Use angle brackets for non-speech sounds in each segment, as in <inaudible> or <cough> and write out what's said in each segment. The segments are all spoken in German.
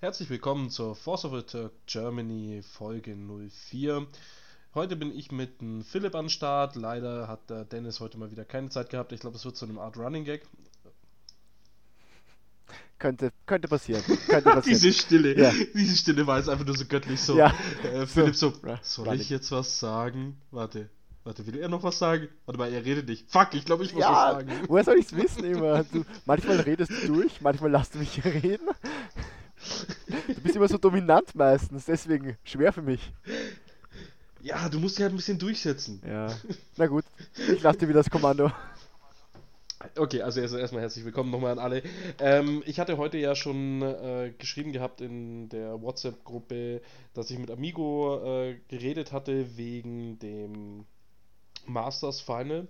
Herzlich willkommen zur Force of the Turk Germany Folge 04. Heute bin ich mit dem Philipp an Start. Leider hat der Dennis heute mal wieder keine Zeit gehabt. Ich glaube, es wird zu einem Art Running Gag. Könnte, könnte passieren. Könnte <laughs> passieren. diese Stille, ja. diese Stille war jetzt einfach nur so göttlich so. Ja. Äh, Philipp so, soll ich jetzt was sagen? Warte. Warte, will er noch was sagen? Warte mal, er redet nicht. Fuck, ich glaube, ich muss ja, was sagen. Woher soll ich es wissen immer? Du, manchmal redest du durch, manchmal lässt du mich reden. Du bist immer so dominant meistens, deswegen schwer für mich. Ja, du musst dich halt ein bisschen durchsetzen. Ja. <laughs> Na gut, ich lasse dir wieder das Kommando. Okay, also erstmal herzlich willkommen nochmal an alle. Ähm, ich hatte heute ja schon äh, geschrieben gehabt in der WhatsApp-Gruppe, dass ich mit Amigo äh, geredet hatte wegen dem Masters Final.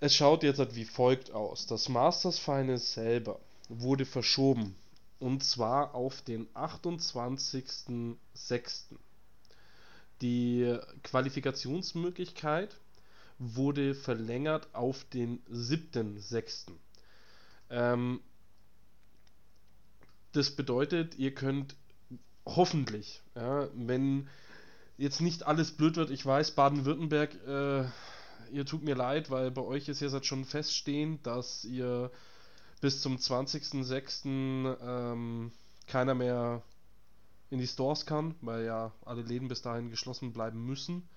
Es schaut jetzt halt wie folgt aus. Das Masters Final selber wurde verschoben. Und zwar auf den 28.06. Die Qualifikationsmöglichkeit wurde verlängert auf den 7.06. Ähm, das bedeutet, ihr könnt hoffentlich, ja, wenn jetzt nicht alles blöd wird, ich weiß, Baden-Württemberg, äh, ihr tut mir leid, weil bei euch ist jetzt schon feststehend, dass ihr bis zum 20.06. Ähm, keiner mehr in die Stores kann, weil ja alle Läden bis dahin geschlossen bleiben müssen.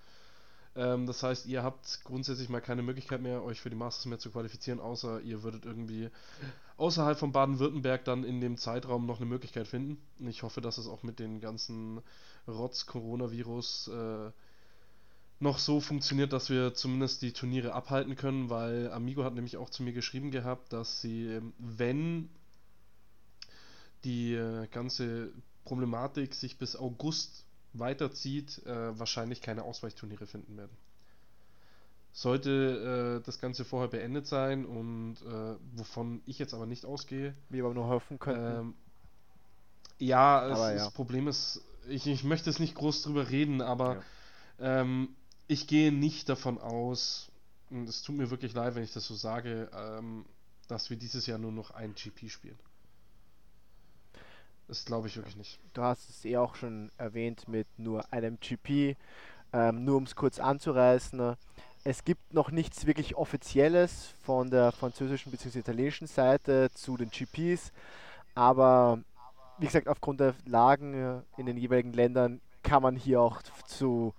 Ähm, das heißt, ihr habt grundsätzlich mal keine Möglichkeit mehr, euch für die Masters mehr zu qualifizieren, außer ihr würdet irgendwie außerhalb von Baden-Württemberg dann in dem Zeitraum noch eine Möglichkeit finden. Ich hoffe, dass es auch mit den ganzen Rotz-Coronavirus äh, noch so funktioniert, dass wir zumindest die Turniere abhalten können, weil Amigo hat nämlich auch zu mir geschrieben gehabt, dass sie, ähm, wenn die äh, ganze Problematik sich bis August weiterzieht, äh, wahrscheinlich keine Ausweichturniere finden werden. Sollte äh, das Ganze vorher beendet sein und äh, wovon ich jetzt aber nicht ausgehe. Wie aber nur hoffen könnten. Ähm, ja, es, ja. das Problem ist, ich, ich möchte es nicht groß drüber reden, aber Ja. ähm, ich gehe nicht davon aus, und es tut mir wirklich leid, wenn ich das so sage, ähm, dass wir dieses Jahr nur noch ein GP spielen. Das glaube ich wirklich nicht. Du hast es eh auch schon erwähnt mit nur einem GP. Ähm, nur um es kurz anzureißen. ne, Es gibt noch nichts wirklich Offizielles von der französischen bzw. italienischen Seite zu den GPs. Aber wie gesagt, aufgrund der Lagen äh, in den jeweiligen Ländern kann man hier auch zu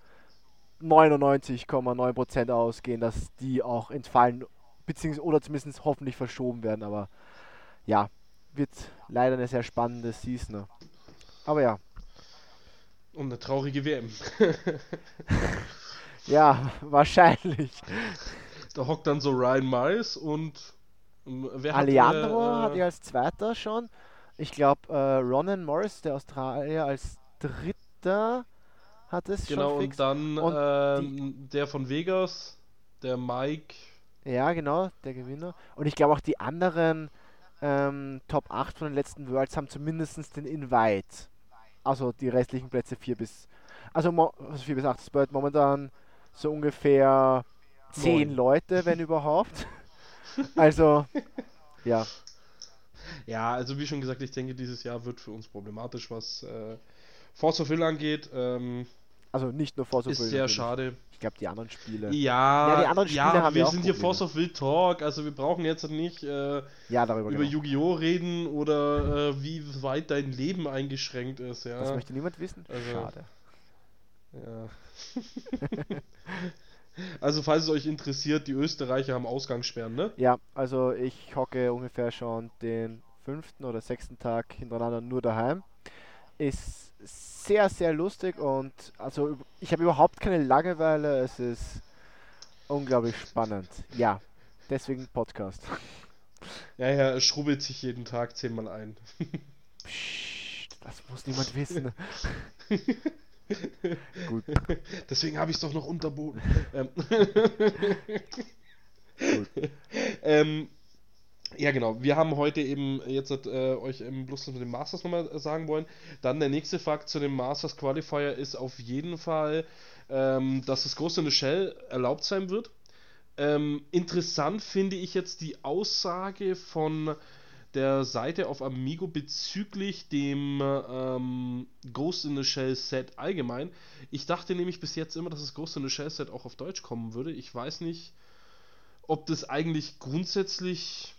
99,9% ausgehen, dass die auch entfallen beziehungsweise oder zumindest hoffentlich verschoben werden. Aber ja, wird leider eine sehr spannende Season. ne. Aber ja, Und eine traurige WM. <laughs> ja, wahrscheinlich. da hockt dann so Ryan Miles und ähm, wer hat, Alejandro äh, hatte ich als zweiter schon. Ich glaube, äh, Ronan Morris, der Australier, als dritter hat es Genau, schon und fix. dann Und ähm, der von Vegas, der Mike. Ja, genau, der Gewinner. Und ich glaube auch die anderen ähm, Top 8 von den letzten Worlds haben zumindest den Invite. Also die restlichen Plätze 4 bis. Also mo- also 4 bis 8 Spurt momentan so ungefähr 10 Neun. Leute, wenn <laughs> überhaupt. Also, ja. Ja, also wie schon gesagt, ich denke, dieses Jahr wird für uns problematisch, was äh, Force of Will angeht. Ähm, Also nicht nur Force of ist Will sehr schade. Ich glaube, die anderen Spiele. Ja, Ja, die anderen Spiele aber haben wir ja auch sind hier. Force of Will Talk, also wir brauchen jetzt nicht äh, Ja, darüber über genau. Yu-Gi-Oh! reden oder äh, wie weit dein Leben eingeschränkt ist, ja. Das möchte niemand wissen. Also- Schade. ja. <laughs> also falls es euch interessiert, die Österreicher haben Ausgangssperren, ne? Ja, also ich hocke ungefähr schon den fünften oder sechsten Tag hintereinander nur daheim. Ist sehr, sehr lustig und also ich habe überhaupt keine Langeweile. Es ist unglaublich spannend. Ja, deswegen Podcast. <laughs> Ja, ja, er schrubbelt sich jeden Tag zehnmal ein. <laughs> Psst, das muss niemand wissen. <laughs> Gut, Deswegen habe ich es doch noch unterboten. ähm, gut. ähm, ja, genau. Wir haben heute eben jetzt äh, euch eben bloß mit dem Masters nochmal äh, sagen wollen. Dann der nächste Fakt zu dem Masters Qualifier ist auf jeden Fall, ähm, dass das Ghost in the Shell erlaubt sein wird. Ähm, interessant finde ich jetzt die Aussage von der Seite auf Amigo bezüglich dem ähm, Ghost in the Shell Set allgemein. Ich dachte nämlich bis jetzt immer, dass das Ghost in the Shell Set auch auf Deutsch kommen würde. Ich weiß nicht, ob das eigentlich grundsätzlich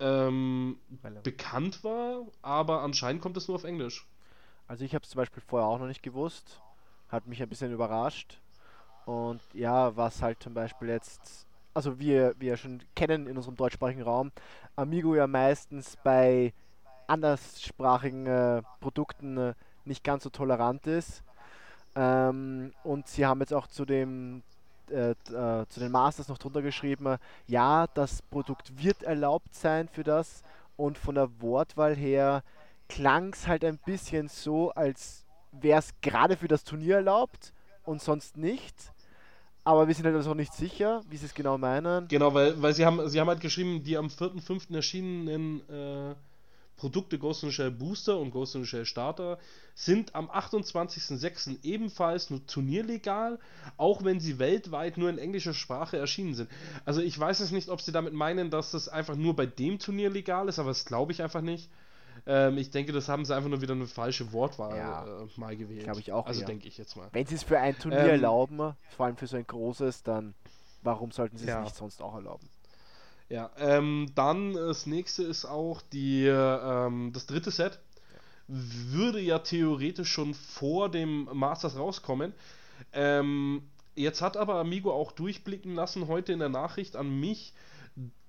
ähm, bekannt war, aber anscheinend kommt es nur auf Englisch. Also ich habe es zum Beispiel vorher auch noch nicht gewusst, hat mich ein bisschen überrascht. Und ja, was halt zum Beispiel jetzt, also wir, wir schon kennen in unserem deutschsprachigen Raum, Amigo ja meistens bei anderssprachigen äh, Produkten äh, nicht ganz so tolerant ist. Ähm, und sie haben jetzt auch zu dem äh, äh, zu den Masters noch drunter geschrieben, ja, das Produkt wird erlaubt sein für das und von der Wortwahl her klang es halt ein bisschen so, als wäre es gerade für das Turnier erlaubt und sonst nicht. Aber wir sind halt also nicht sicher, wie sie es genau meinen. Genau, weil, weil sie haben sie haben halt geschrieben, die am 4.5. erschienenen äh, Produkte Ghost in the Shell Booster und Ghost in the Shell Starter sind am 28.06. ebenfalls nur turnierlegal, auch wenn sie weltweit nur in englischer Sprache erschienen sind. Also ich weiß es nicht, ob sie damit meinen, dass das einfach nur bei dem Turnier legal ist, aber das glaube ich einfach nicht. Ähm, ich denke, das haben sie einfach nur wieder eine falsche Wortwahl ja, äh, mal gewählt. Glaube ich auch. Also denke ich jetzt mal. Wenn sie es für ein Turnier ähm, erlauben, vor allem für so ein großes, dann warum sollten sie ja. es nicht sonst auch erlauben? Ja, ähm, dann das nächste ist auch die, ähm, das dritte Set. Würde ja theoretisch schon vor dem Masters rauskommen. Ähm, jetzt hat aber Amigo auch durchblicken lassen heute in der Nachricht an mich,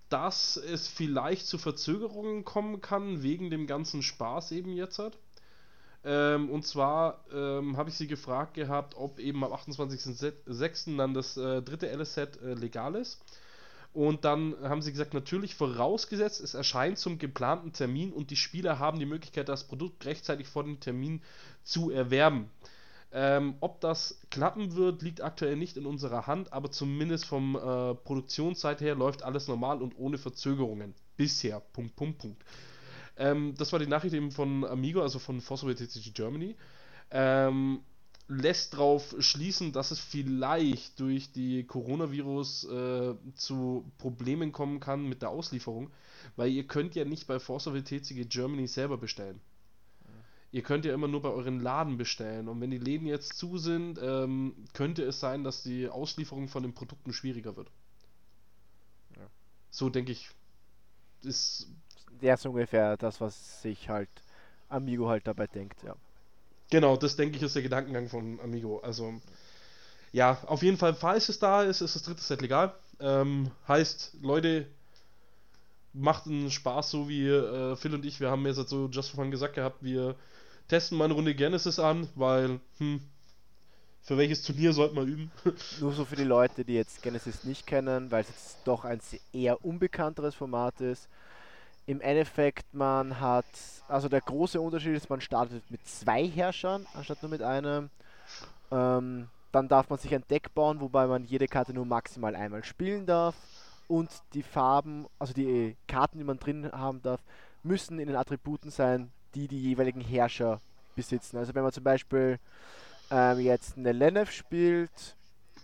dass es vielleicht zu Verzögerungen kommen kann, wegen dem ganzen Spaß eben jetzt hat. Ähm, und zwar ähm, habe ich sie gefragt gehabt, ob eben am 28.06. dann das äh, dritte LS-Set äh, legal ist. Und dann haben sie gesagt, natürlich vorausgesetzt, es erscheint zum geplanten Termin und die Spieler haben die Möglichkeit, das Produkt rechtzeitig vor dem Termin zu erwerben. Ähm, ob das klappen wird, liegt aktuell nicht in unserer Hand, aber zumindest vom äh, Produktionszeit her läuft alles normal und ohne Verzögerungen. Bisher. Punkt, Punkt, Punkt. Ähm, das war die Nachricht eben von Amigo, also von Force TCG Germany. Ähm, lässt darauf schließen, dass es vielleicht durch die Coronavirus äh, zu Problemen kommen kann mit der Auslieferung, weil ihr könnt ja nicht bei Force of TCG Germany selber bestellen. Ihr könnt ja immer nur bei euren Laden bestellen und wenn die Läden jetzt zu sind, ähm, könnte es sein, dass die Auslieferung von den Produkten schwieriger wird. Ja. So denke ich, ist. Der ist ungefähr das, was sich halt Amigo halt dabei denkt, ja. Genau, das denke ich ist der Gedankengang von Amigo. Also, ja, auf jeden Fall, falls es da ist, ist das dritte Set legal. Ähm, heißt, Leute, macht einen Spaß, so wie äh, Phil und ich, wir haben jetzt so just for fun gesagt gehabt, wir testen mal eine Runde Genesis an, weil, hm, für welches Turnier sollte man üben? <laughs> Nur so für die Leute, die jetzt Genesis nicht kennen, weil es jetzt doch ein eher unbekannteres Format ist im Endeffekt, man hat, also der große Unterschied ist, man startet mit zwei Herrschern anstatt nur mit einem. Ähm, dann darf man sich ein Deck bauen, wobei man jede Karte nur maximal einmal spielen darf. Und die Farben, also die Karten, die man drin haben darf, müssen in den Attributen sein, die die jeweiligen Herrscher besitzen. Also wenn man zum Beispiel ähm, jetzt eine Lenef spielt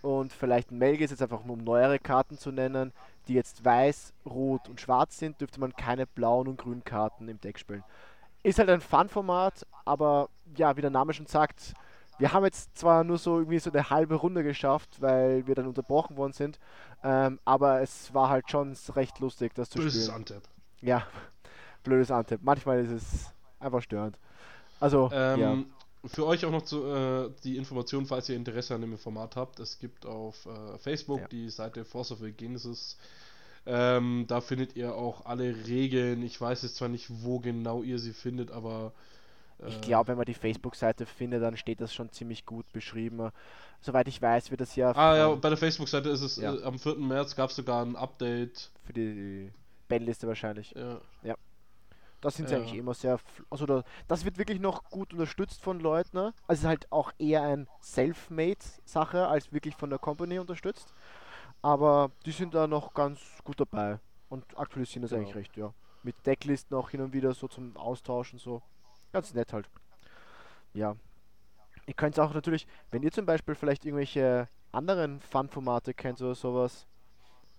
und vielleicht ein Melgis, jetzt einfach nur um neuere Karten zu nennen, die jetzt weiß, rot und schwarz sind, dürfte man keine blauen und grünen Karten im Deck spielen. Ist halt ein Fun-Format, aber ja, wie der Name schon sagt, wir haben jetzt zwar nur so irgendwie so eine halbe Runde geschafft, weil wir dann unterbrochen worden sind, ähm, aber es war halt schon recht lustig, das zu <laughs> Blödes spielen. Blödes Antep. Ja, blödes Antep. Manchmal ist es einfach störend. Also, ähm, ja. Für euch auch noch zu, äh, die Information, falls ihr Interesse an dem Format habt. Es gibt auf äh, Facebook ja. die Seite Force of Genesis. Ähm, da findet ihr auch alle Regeln. Ich weiß jetzt zwar nicht, wo genau ihr sie findet, aber. Äh, ich glaube, wenn man die Facebook-Seite findet, dann steht das schon ziemlich gut beschrieben. Soweit ich weiß, wird das ja. Ah, ja, bei der Facebook-Seite ist es ja. Äh, am 4. März gab es sogar ein Update. Für die Bandliste wahrscheinlich. Ja. ja. Da sind sie ja. eigentlich immer sehr. Also da, das wird wirklich noch gut unterstützt von Leuten. Ne? Also es ist halt auch eher ein Self-Made-Sache als wirklich von der Company unterstützt. Aber die sind da noch ganz gut dabei und aktualisieren das ja. eigentlich recht, ja. Mit Decklisten auch hin und wieder so zum Austauschen so. Ganz nett halt. Ja. Ihr könnt auch natürlich, wenn ihr zum Beispiel vielleicht irgendwelche anderen Fun-Formate kennt oder sowas,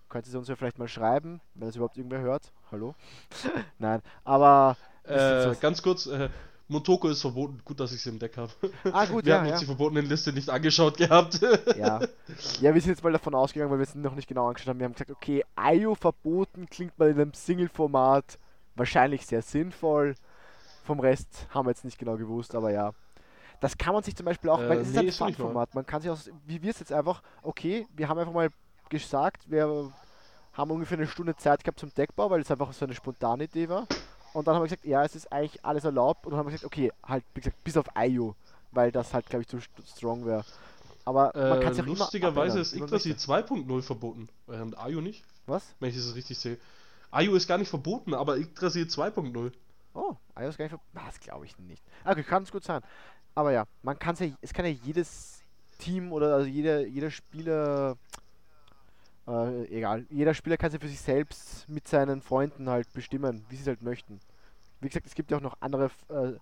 könnt ihr uns ja vielleicht mal schreiben, wenn es überhaupt irgendwer hört hallo? <laughs> Nein, aber äh, ganz kurz, äh, Motoko ist verboten. Gut, dass ich sie im Deck habe. Ah, gut, Wir ja, haben ja. uns die verbotenen Liste nicht angeschaut gehabt. <laughs> Ja. <laughs> ja, wir sind jetzt mal davon ausgegangen, weil wir es noch nicht genau angeschaut haben. Wir haben gesagt, okay, IO verboten klingt mal in einem Single-Format wahrscheinlich sehr sinnvoll. Vom Rest haben wir jetzt nicht genau gewusst, aber ja. Das kann man sich zum Beispiel auch, Äh, weil es nee, ein ist nicht Fun-Format. Man kann sich auch, wie wir es jetzt einfach, okay, wir haben einfach mal gesagt, wir haben ungefähr eine Stunde Zeit gehabt zum Deckbau, weil es einfach so eine spontane Idee war. Und dann haben wir gesagt, ja, es ist eigentlich alles erlaubt. Und dann haben wir gesagt, okay, halt, wie gesagt, bis auf IO, weil das halt, glaube ich, zu st- strong wäre. Aber man Äh, kann immer lustigerweise ist Yggdrasil möchte. 2.0 verboten. Während Ayu nicht, Was? wenn ich das richtig sehe. Ayu ist gar nicht verboten, aber Yggdrasil 2.0. Oh, IO ist gar nicht ver- Na, Das glaube ich nicht. Ah, Okay, kann es gut sein. Aber ja, man kann ja, es kann ja jedes Team oder also jeder, jeder Spieler, äh, egal, jeder Spieler kann sich für sich selbst mit seinen Freunden halt bestimmen, wie sie es halt möchten. Wie gesagt, es gibt ja auch noch andere äh,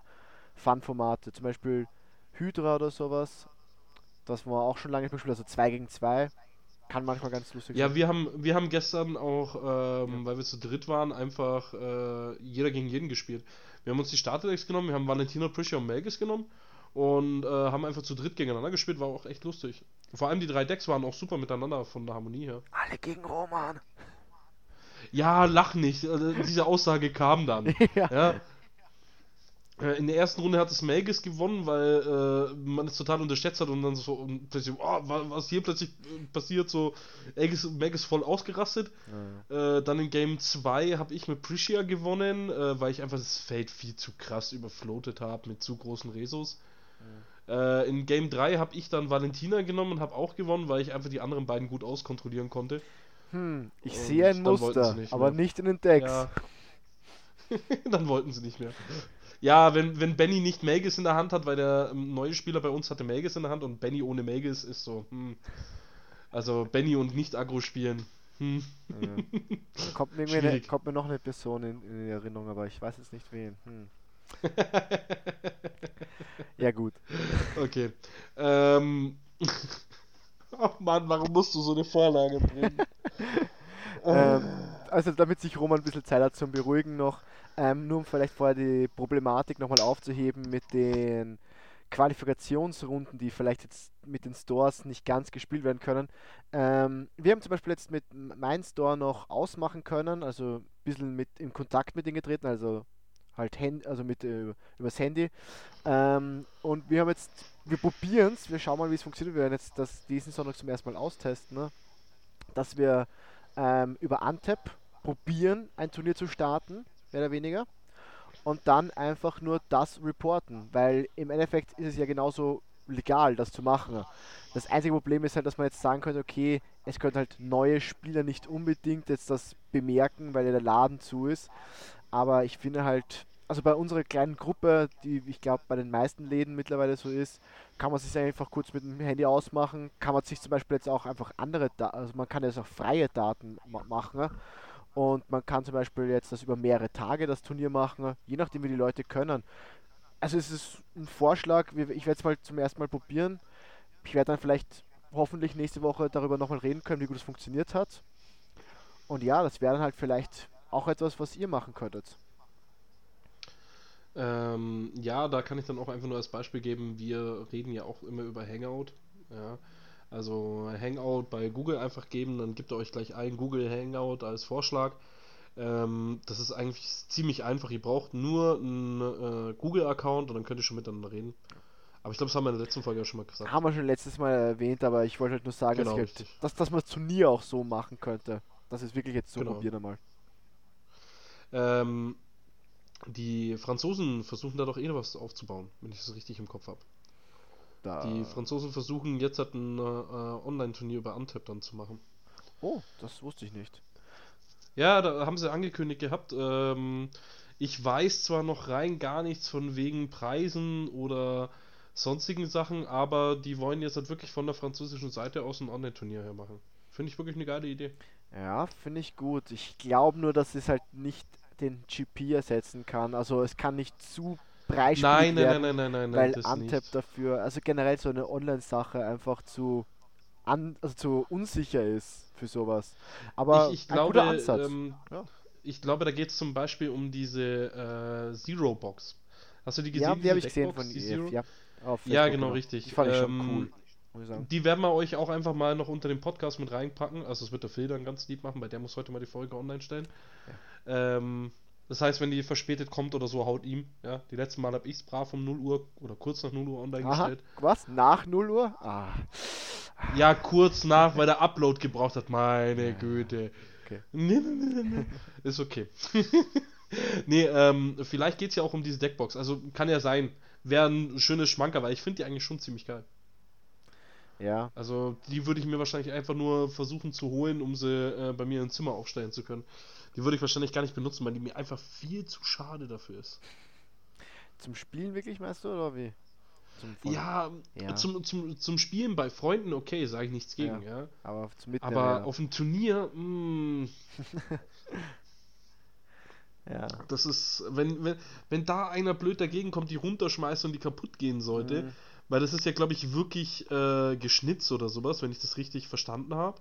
Fun-Formate, zum Beispiel Hydra oder sowas. Das war auch schon lange gespielt, also 2 gegen 2. Kann manchmal ganz lustig Ja, sein. wir haben, wir haben gestern auch, ähm, weil wir zu dritt waren, einfach äh, jeder gegen jeden gespielt. Wir haben uns die Starterdecks genommen, wir haben Valentina, Prisha und Melgis genommen und äh, haben einfach zu dritt gegeneinander gespielt, war auch echt lustig. Vor allem die drei Decks waren auch super miteinander von der Harmonie her. Alle gegen Roman. Ja, lach nicht, äh, diese Aussage kam dann. <laughs> ja. Ja. Äh, In der ersten Runde hat es Melgis gewonnen, weil äh, man es total unterschätzt hat und dann so und plötzlich, oh, wa- was hier plötzlich äh, passiert, so Melgis, Melgis voll ausgerastet. Äh, dann in Game 2 habe ich mit Priscia gewonnen, äh, weil ich einfach das Feld viel zu krass überfloatet habe mit zu großen Resos. Äh, in Game 3 habe ich dann Valentina genommen und habe auch gewonnen, weil ich einfach die anderen beiden gut auskontrollieren konnte. Hm, ich Und sehe ein Muster, nicht aber nicht in den Decks. Ja. <laughs> dann wollten sie nicht mehr. Ja, wenn, wenn Benny nicht Melgis in der Hand hat, weil der ähm, neue Spieler bei uns hatte Melgis in der Hand und Benny ohne Melgis ist so, hm. Also Benny und nicht Agro spielen. Hm. Ja. <laughs> Kommt, mir eine, kommt mir noch eine Person in, in Erinnerung, aber ich weiß jetzt nicht wen. Hm. <laughs> ja gut. Okay. Ähm. <laughs> Oh Mann, warum musst du so eine Vorlage bringen? <laughs> Ähm, also damit sich Roman ein bisschen Zeit hat zum Beruhigen noch, ähm, nur um vielleicht vorher die Problematik nochmal aufzuheben mit den Qualifikationsrunden, die vielleicht jetzt mit den Stores nicht ganz gespielt werden können. Ähm, wir haben zum Beispiel jetzt mit mein Store noch ausmachen können, also ein bisschen mit in Kontakt mit denen getreten, also halt Hand, also mit äh, übers Handy. Ähm, und wir haben jetzt, wir probieren es, wir schauen mal, wie es funktioniert. Wir werden jetzt das diesen Sonntag zum ersten Mal austesten, ne? dass wir ähm, über Antep probieren, ein Turnier zu starten, mehr oder weniger. Und dann einfach nur das reporten, weil im Endeffekt ist es ja genauso legal, das zu machen. Das einzige Problem ist halt, dass man jetzt sagen könnte, okay, es können halt neue Spieler nicht unbedingt jetzt das bemerken, weil ja der Laden zu ist. Aber ich finde halt, also bei unserer kleinen Gruppe, die ich glaube bei den meisten Läden mittlerweile so ist, kann man sich einfach kurz mit dem Handy ausmachen. Kann man sich zum Beispiel jetzt auch einfach andere, also man kann jetzt auch freie Daten ma machen. ne? Und man kann zum Beispiel jetzt das über mehrere Tage das Turnier machen, je nachdem wie die Leute können. Also es ist ein Vorschlag, ich werde es mal zum ersten Mal probieren. Ich werde dann vielleicht hoffentlich nächste Woche darüber nochmal reden können, wie gut es funktioniert hat. Und ja, das wäre dann halt vielleicht auch etwas, was ihr machen könntet. Ähm, ja, da kann ich dann auch einfach nur als Beispiel geben, wir reden ja auch immer über Hangout. Ja. Also Hangout bei Google einfach geben, dann gibt er euch gleich ein Google Hangout als Vorschlag. Ähm, das ist eigentlich ziemlich einfach. Ihr braucht nur einen äh, Google-Account und dann könnt ihr schon miteinander reden. Aber ich glaube, das haben wir in der letzten Folge ja schon mal gesagt. Haben wir schon letztes Mal erwähnt, aber ich wollte halt nur sagen, Genau, dass, halt, dass, dass man das Turnier auch so machen könnte. Das ist wirklich jetzt so Genau. probieren einmal. Ähm, die Franzosen versuchen da doch eh was aufzubauen, wenn ich das richtig im Kopf habe. Die Franzosen versuchen jetzt halt ein äh, äh, Online-Turnier über Antep dann zu machen. Oh, das wusste ich nicht. Ja, da haben sie angekündigt gehabt. Ähm, ich weiß zwar noch rein gar nichts von wegen Preisen oder sonstigen Sachen, aber die wollen jetzt halt wirklich von der französischen Seite aus ein Online-Turnier her machen. Finde ich wirklich eine geile Idee. Ja, finde ich gut. Ich glaube nur, dass es halt nicht den GP ersetzen kann. Also es kann nicht zu breitspielig Nein, nein, werden, nein, nein, nein, nein, weil nicht. dafür, also generell so eine Online-Sache einfach zu, an, also zu unsicher ist für sowas. Aber ich, ich ein glaube, guter Ansatz. ähm, Ja. ich glaube, da geht es zum Beispiel um diese äh, Zero-Box. Hast du die gesehen? Ja, die habe ich gesehen von die EF, Zero? ja. Auf Ja, Facebook, genau, richtig. Die fand ich schon Ähm, cool. Die werden wir euch auch einfach mal noch unter dem Podcast mit reinpacken. Also, das wird der Phil dann ganz lieb machen, weil der muss heute mal die Folge online stellen. Ähm, das heißt, wenn die verspätet kommt oder so, haut ihm. Ja, die letzten Mal habe ich es brav um 0 Uhr oder kurz nach 0 Uhr online Aha, gestellt. was? Nach 0 Uhr? Ah, Ja, kurz nach, weil der Upload gebraucht hat. Meine Güte. okay. Nee, nee, nee. Ist okay. <laughs> nee, ähm, vielleicht geht es ja auch um diese Deckbox. Also kann ja sein. Wäre ein schönes Schmanker, weil ich finde die eigentlich schon ziemlich geil. Ja, Also die würde ich mir wahrscheinlich einfach nur versuchen zu holen, um sie äh, bei mir im Zimmer aufstellen zu können. Die würde ich wahrscheinlich gar nicht benutzen, weil die mir einfach viel zu schade dafür ist. zum Spielen wirklich, meinst du, oder wie? Zum Ja, Ja. Zum, zum, zum Spielen bei Freunden, okay, sage ich nichts gegen, ja. Aber zum Mitnehmen. Aber ja. auf dem Turnier, mh, <laughs> ja. das ist, wenn, wenn, wenn da einer blöd dagegen kommt, die runterschmeißt und die kaputt gehen sollte, Mhm. Weil das ist ja, glaube ich, wirklich äh, geschnitzt oder sowas, wenn ich das richtig verstanden habe.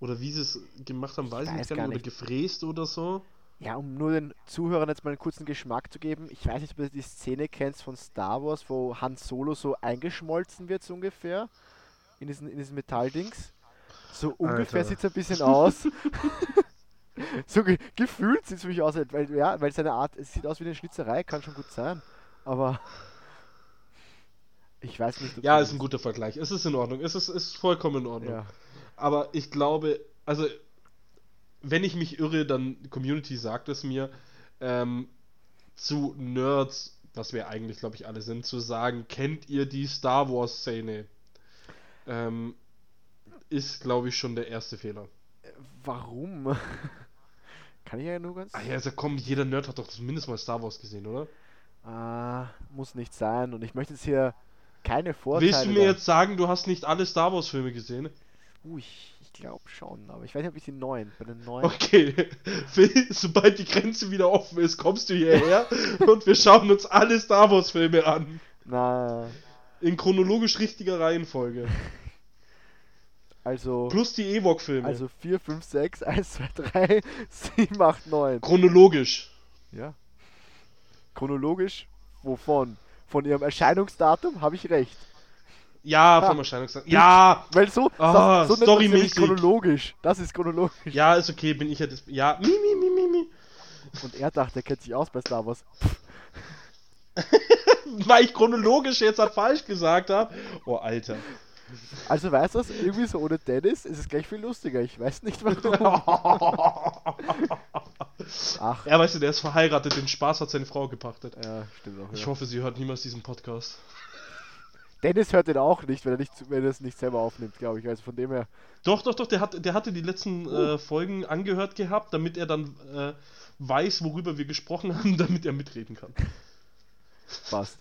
Oder wie sie es gemacht haben, weiß ich weiß nicht, gar gar nicht. Oder gefräst oder so. Ja, um nur den Zuhörern jetzt mal einen kurzen Geschmack zu geben, ich weiß nicht, ob du die Szene kennst von Star Wars, wo Han Solo so eingeschmolzen wird, so ungefähr. In diesen, in diesen Metalldings. So ungefähr sieht es ein bisschen aus. <laughs> so ge gefühlt sieht es für mich aus, weil, ja, weil seine Art, es sieht aus wie eine Schnitzerei, kann schon gut sein. Aber ich weiß nicht, ob Ja, ist ein guter Vergleich. Es ist in Ordnung. Es ist, ist vollkommen in Ordnung. Ja, Aber ich glaube, also, wenn ich mich irre, dann Community sagt es mir, ähm, zu Nerds, was wir eigentlich, glaube ich, alle sind, zu sagen, kennt ihr die Star Wars-Szene? Ähm, ist, glaube ich, schon der erste Fehler. warum? <laughs> kann ich ja nur ganz. Ah ja, also komm, jeder Nerd hat doch zumindest mal Star Wars gesehen, oder? Ah, muss nicht sein. Und ich möchte jetzt hier keine Vorteile. Willst du mir jetzt sagen, du hast nicht alle Star Wars-Filme gesehen? Uh, ich, ich glaube schon, aber ich weiß nicht, ob ich die neuen. Bei den neuen. Okay, <laughs> Phil, sobald die Grenze wieder offen ist, kommst du hierher <laughs> und wir schauen uns alle Star Wars-Filme an. Na, In chronologisch richtiger Reihenfolge. <laughs> also. Plus die Ewok-Filme. Also 4, 5, 6, 1, 2, 3, 7, 8, 9. chronologisch. Ja. Chronologisch? Wovon? Von ihrem Erscheinungsdatum habe ich recht. Ja, Ah. vom Erscheinungstag. Ja, Weil so, das, so storymäßig. chronologisch. Das ist chronologisch. ja, ist okay, bin ich ja das. Ja, mi, mi, mi, mi, mi. Und er dachte, er kennt sich aus bei Star Wars. <laughs> Weil ich chronologisch jetzt halt falsch gesagt habe. Oh, Alter. Also weißt du was? Irgendwie so ohne Dennis ist es gleich viel lustiger. Ich weiß nicht warum. <laughs> Ach, Ja, weißt du, der ist verheiratet, den Spaß hat seine Frau gepachtet. ja, stimmt auch. Ich Ja. hoffe, sie hört niemals diesen Podcast. Dennis hört den auch nicht, wenn er, nicht, wenn er es nicht selber aufnimmt, glaube ich. Also von dem her. Doch, doch, doch, der, hat, der hatte die letzten äh, Folgen angehört gehabt, damit er dann äh, weiß, worüber wir gesprochen haben, <laughs> damit er mitreden kann. Passt.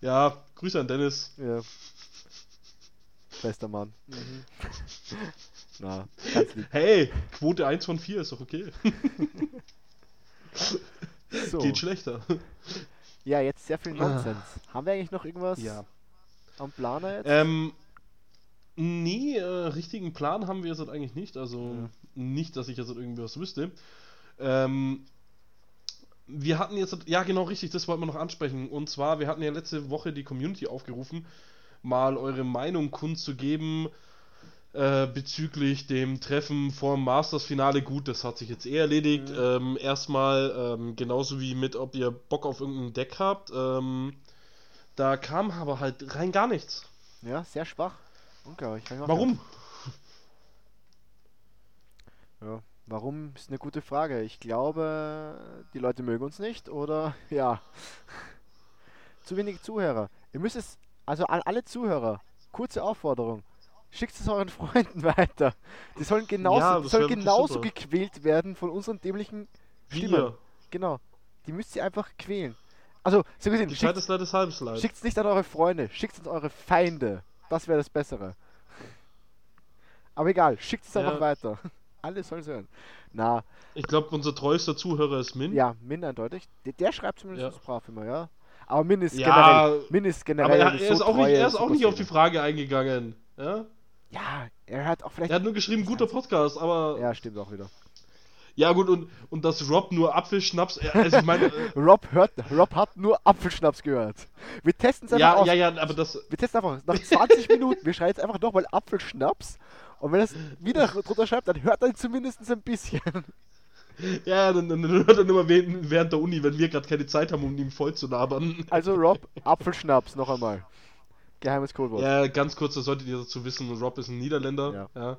Ja, Grüße an Dennis. Ja. Bester Mann. Mhm. <laughs> Na, ganz lieb. Hey, Quote 1 von 4 ist doch okay. <laughs> So. Geht schlechter. Ja, jetzt sehr viel Nonsens. Haben wir eigentlich noch irgendwas Ja. am Planer jetzt? Ähm, nee, äh, richtigen Plan haben wir jetzt halt eigentlich nicht. Also Ja. nicht, dass ich jetzt halt irgendwie was wüsste. Ähm, wir hatten jetzt, ja genau richtig, das wollten wir noch ansprechen. Und zwar, wir hatten ja letzte Woche die Community aufgerufen, mal eure Meinung kundzugeben äh, bezüglich dem Treffen vor dem Masters-Finale. Gut, das hat sich jetzt eh erledigt. Mhm. Ähm, erstmal, ähm, genauso wie mit, ob ihr Bock auf irgendein Deck habt. Ähm, da kam aber halt rein gar nichts. Ja, sehr schwach. Unglaublich. Warum? Ja. Warum ist eine gute Frage. Ich glaube, die Leute mögen uns nicht oder <laughs> ja. Zu wenig Zuhörer. Ihr müsst es, also an alle Zuhörer, kurze Aufforderung. Schickt es euren Freunden <laughs> weiter. Die sollen genauso, Ja, die sollen genauso gequält werden von unseren dämlichen Stimmen. Wir. Genau. Die müsst ihr einfach quälen. Also, so gesehen, schickt es nicht an eure Freunde, schickt es an eure Feinde. Das wäre das Bessere. Aber egal, schickt es einfach Ja. weiter. Alle sollen es hören. Na, Ich glaube, unser treuester Zuhörer ist Min. ja, Min eindeutig. Der, der schreibt zumindest Ja. brav immer, ja. Aber Min ist Ja, generell, Min ist Aber generell er, eine er so ist auch nicht, er ist auch nicht auf die. Frage eingegangen. Ja? Ja, er hat auch vielleicht. Er hat nur geschrieben, guter Podcast, aber. Ja, stimmt auch wieder. Ja, gut, und, und dass Rob nur Apfelschnaps. äh, Also, ich meine. äh, <laughs> Rob hört, Rob hat nur Apfelschnaps gehört. Wir testen es einfach ja, aus. ja, ja, aber das. Wir testen einfach nach 20 Minuten. Wir schreiben jetzt einfach nochmal Apfelschnaps. Und wenn er es wieder drunter schreibt, dann hört er zumindest ein bisschen. Ja, dann, dann hört er immer während der Uni, wenn wir gerade keine Zeit haben, um ihn voll zu labern. Also Rob, Apfelschnaps noch einmal. Geheimes Codewort. Ja, ganz kurz, das solltet ihr dazu wissen, Rob ist ein Niederländer. Ja. Ja.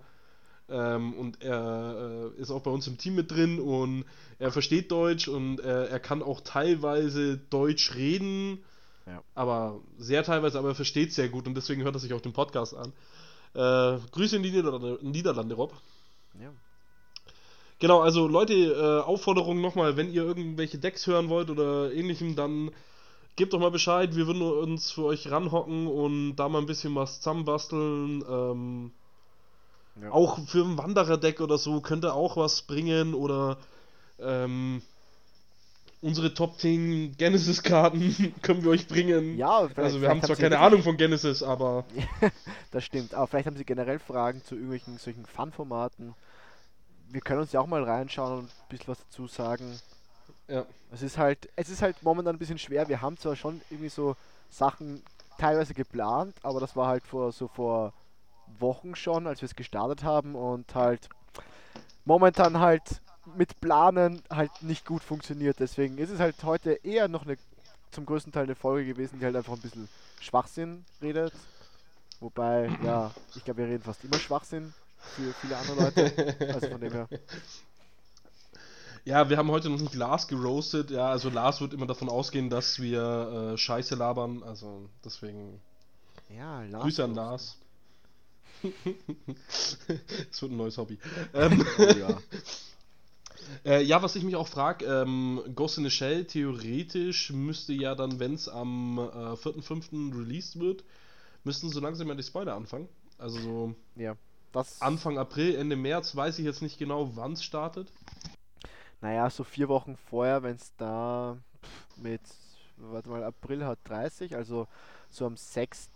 Ähm, und er äh, ist auch bei uns im Team mit drin und er versteht Deutsch und äh, er kann auch teilweise Deutsch reden. Ja. Aber sehr teilweise, aber er versteht sehr gut und deswegen hört er sich auch den Podcast an. Äh, Grüße in die Niederlande, Niederlande Rob. Ja. Genau, also Leute, äh, Aufforderung nochmal, wenn ihr irgendwelche Decks hören wollt oder ähnlichem, dann gebt doch mal Bescheid. Wir würden uns für euch ranhocken und da mal ein bisschen was zusammenbasteln. Ähm, Ja. Auch für ein Wanderer-Deck oder so könnte auch was bringen oder ähm, unsere Top 10 Genesis-Karten <laughs> können wir euch bringen. Ja, vielleicht, also wir haben zwar Sie keine Ahnung von Genesis, aber <laughs> Das stimmt, aber vielleicht haben Sie generell Fragen zu irgendwelchen solchen Fun-Formaten. Wir können uns ja auch mal reinschauen und ein bisschen was dazu sagen. ja. Es ist halt, es ist halt momentan ein bisschen schwer. Wir haben zwar schon irgendwie so Sachen teilweise geplant, aber das war halt vor so vor Wochen schon, als wir es gestartet haben und halt momentan halt mit Planen halt nicht gut funktioniert. Deswegen ist es halt heute eher noch eine zum größten Teil eine Folge gewesen, die halt einfach ein bisschen Schwachsinn redet. Wobei, ja, ich glaube, wir reden fast immer Schwachsinn für viele andere Leute. Also von dem her. Ja, wir haben heute noch nicht Lars geroastet. Ja, also Lars wird immer davon ausgehen, dass wir äh, Scheiße labern. Also deswegen Ja, Lars. Grüße an Lars. <laughs> Es wird ein neues Hobby. Ähm, Oh, ja. <laughs> Äh, ja, was ich mich auch frage, ähm, Ghost in the Shell theoretisch müsste ja dann, wenn es am äh, 4.5. released wird, müssten so langsam mal die Spoiler anfangen. Also so ja. Das, Anfang April, Ende März, weiß ich jetzt nicht genau, wann es startet. Naja, so vier Wochen vorher, wenn es da mit, warte mal, April hat 30, also so am 6.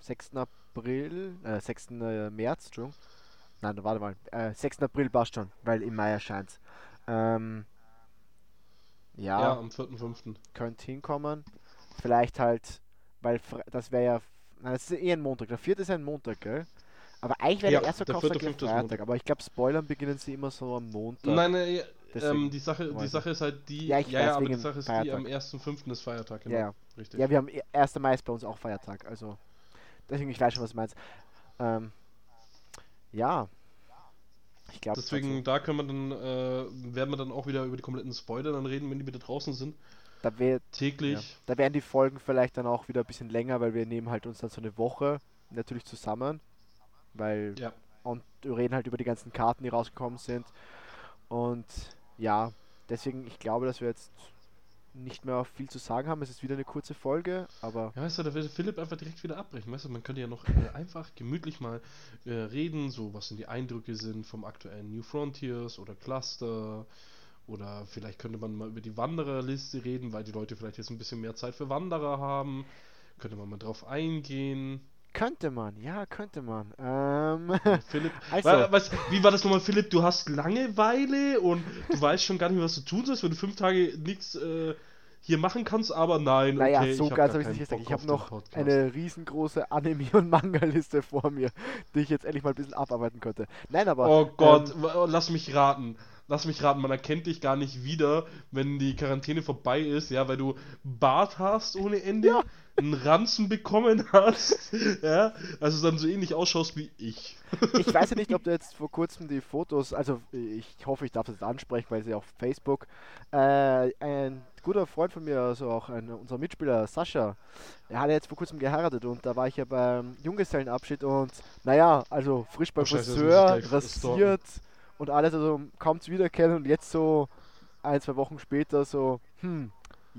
6. April, äh, 6. äh, März, Entschuldigung. Nein, warte mal, äh, 6. April passt schon, weil im Mai erscheint ähm, Ja, ja, am 4.5. könnte hinkommen. Vielleicht halt, weil das wäre ja, nein, das ist eh ein Montag, der 4. ist ein Montag, gell? Aber eigentlich wäre Ja, der erste 4.5. ist Freitag, Montag. aber ich glaube, Spoilern beginnen sie immer so am Montag. Nein, nein, ähm, die, Sache, die. Sache ist halt die. Ja, ich ja, weiß, ja, aber die Sache ist die, Feiertag. am 1.5. ist Feiertag, genau. Ja, ja. Richtig. Ja, wir haben eh- 1. Mai ist bei uns auch Feiertag, also deswegen ich weiß schon, was du meinst. Ähm, ja. Ich glaube, Deswegen, da können wir dann, äh, werden wir dann auch wieder über die kompletten Spoiler dann reden, wenn die wieder draußen sind. da, wär, ja, Täglich. da werden die Folgen vielleicht dann auch wieder ein bisschen länger, weil wir nehmen halt uns dann so eine Woche natürlich zusammen, weil Ja. und wir reden halt über die ganzen Karten, die rausgekommen sind. Und ja, deswegen, ich glaube, dass wir jetzt nicht mehr viel zu sagen haben. Es ist wieder eine kurze Folge, aber Ja, weißt du, da will Philipp einfach direkt wieder abbrechen. Weißt du, man könnte ja noch äh, einfach gemütlich mal äh, reden, so was denn die Eindrücke sind vom aktuellen New Frontiers oder Cluster. Oder vielleicht könnte man mal über die Wandererliste reden, weil die Leute vielleicht jetzt ein bisschen mehr Zeit für Wanderer haben. Könnte man mal drauf eingehen. Könnte man, ja, könnte man. Ähm, <laughs> Philipp, Also. Wa- was, wie war das nochmal, Philipp? Du hast Langeweile und du weißt schon gar nicht, was du tun sollst, wenn du fünf Tage nichts äh, hier machen kannst, aber nein, Naja, okay, so ich ganz habe ich nicht gesagt. Ich habe noch Podcast. eine riesengroße Anime- und Manga-Liste vor mir, die ich jetzt endlich mal ein bisschen abarbeiten könnte. Nein, aber. Oh Gott, Ähm, lass mich raten. Lass mich raten, man erkennt dich gar nicht wieder, wenn die Quarantäne vorbei ist, ja, weil du Bart hast ohne Ende, einen Ranzen bekommen hast, <laughs> ja, also dann so ähnlich ausschaust wie ich. <laughs> ich weiß ja nicht, ob du jetzt vor kurzem die Fotos, also ich hoffe, ich darf das ansprechen, weil sie auf Facebook. Äh, ein guter Freund von mir, also auch ein, unser Mitspieler Sascha, der hat ja jetzt vor kurzem geheiratet und da war ich ja beim Junggesellenabschied und naja, also frisch beim Oh, Friseur, rasiert und alles, also kaum zu wiedererkennen und jetzt so ein, zwei Wochen später so, hm,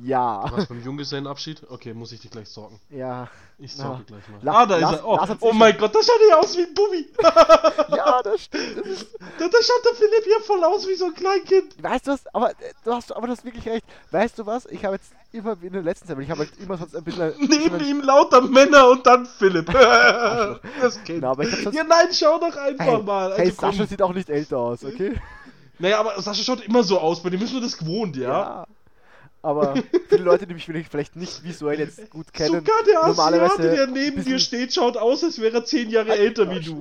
ja, Was beim Junggesellenabschied? Okay, muss ich dich gleich sorgen. ja, Ich sorge gleich mal. La- ah, da Lars- ist er. Oh, oh mein Gott, da schaut er aus wie ein Bubi. <laughs> ja, das stimmt, das ist, Da, da schaut der Philipp hier voll aus wie so ein Kleinkind. Weißt du was? Aber äh, du hast, aber du hast wirklich recht. Weißt du was? Ich habe jetzt immer in der letzten Zeit, weil ich habe halt immer sonst ein bisschen. <laughs> Neben ihm lauter Männer und dann Philipp. <laughs> das ich hab sonst- ja, nein, schau doch einfach hey, mal. hey, Also, komm. Sascha sieht auch nicht älter aus, okay? <laughs> Naja, aber Sascha schaut immer so aus, bei dem ist man das gewohnt, ja? Aber viele Leute, die mich vielleicht nicht visuell jetzt gut kennen, Sogar der Asiate, der neben dir steht, schaut aus, als wäre er zehn Jahre älter wie du.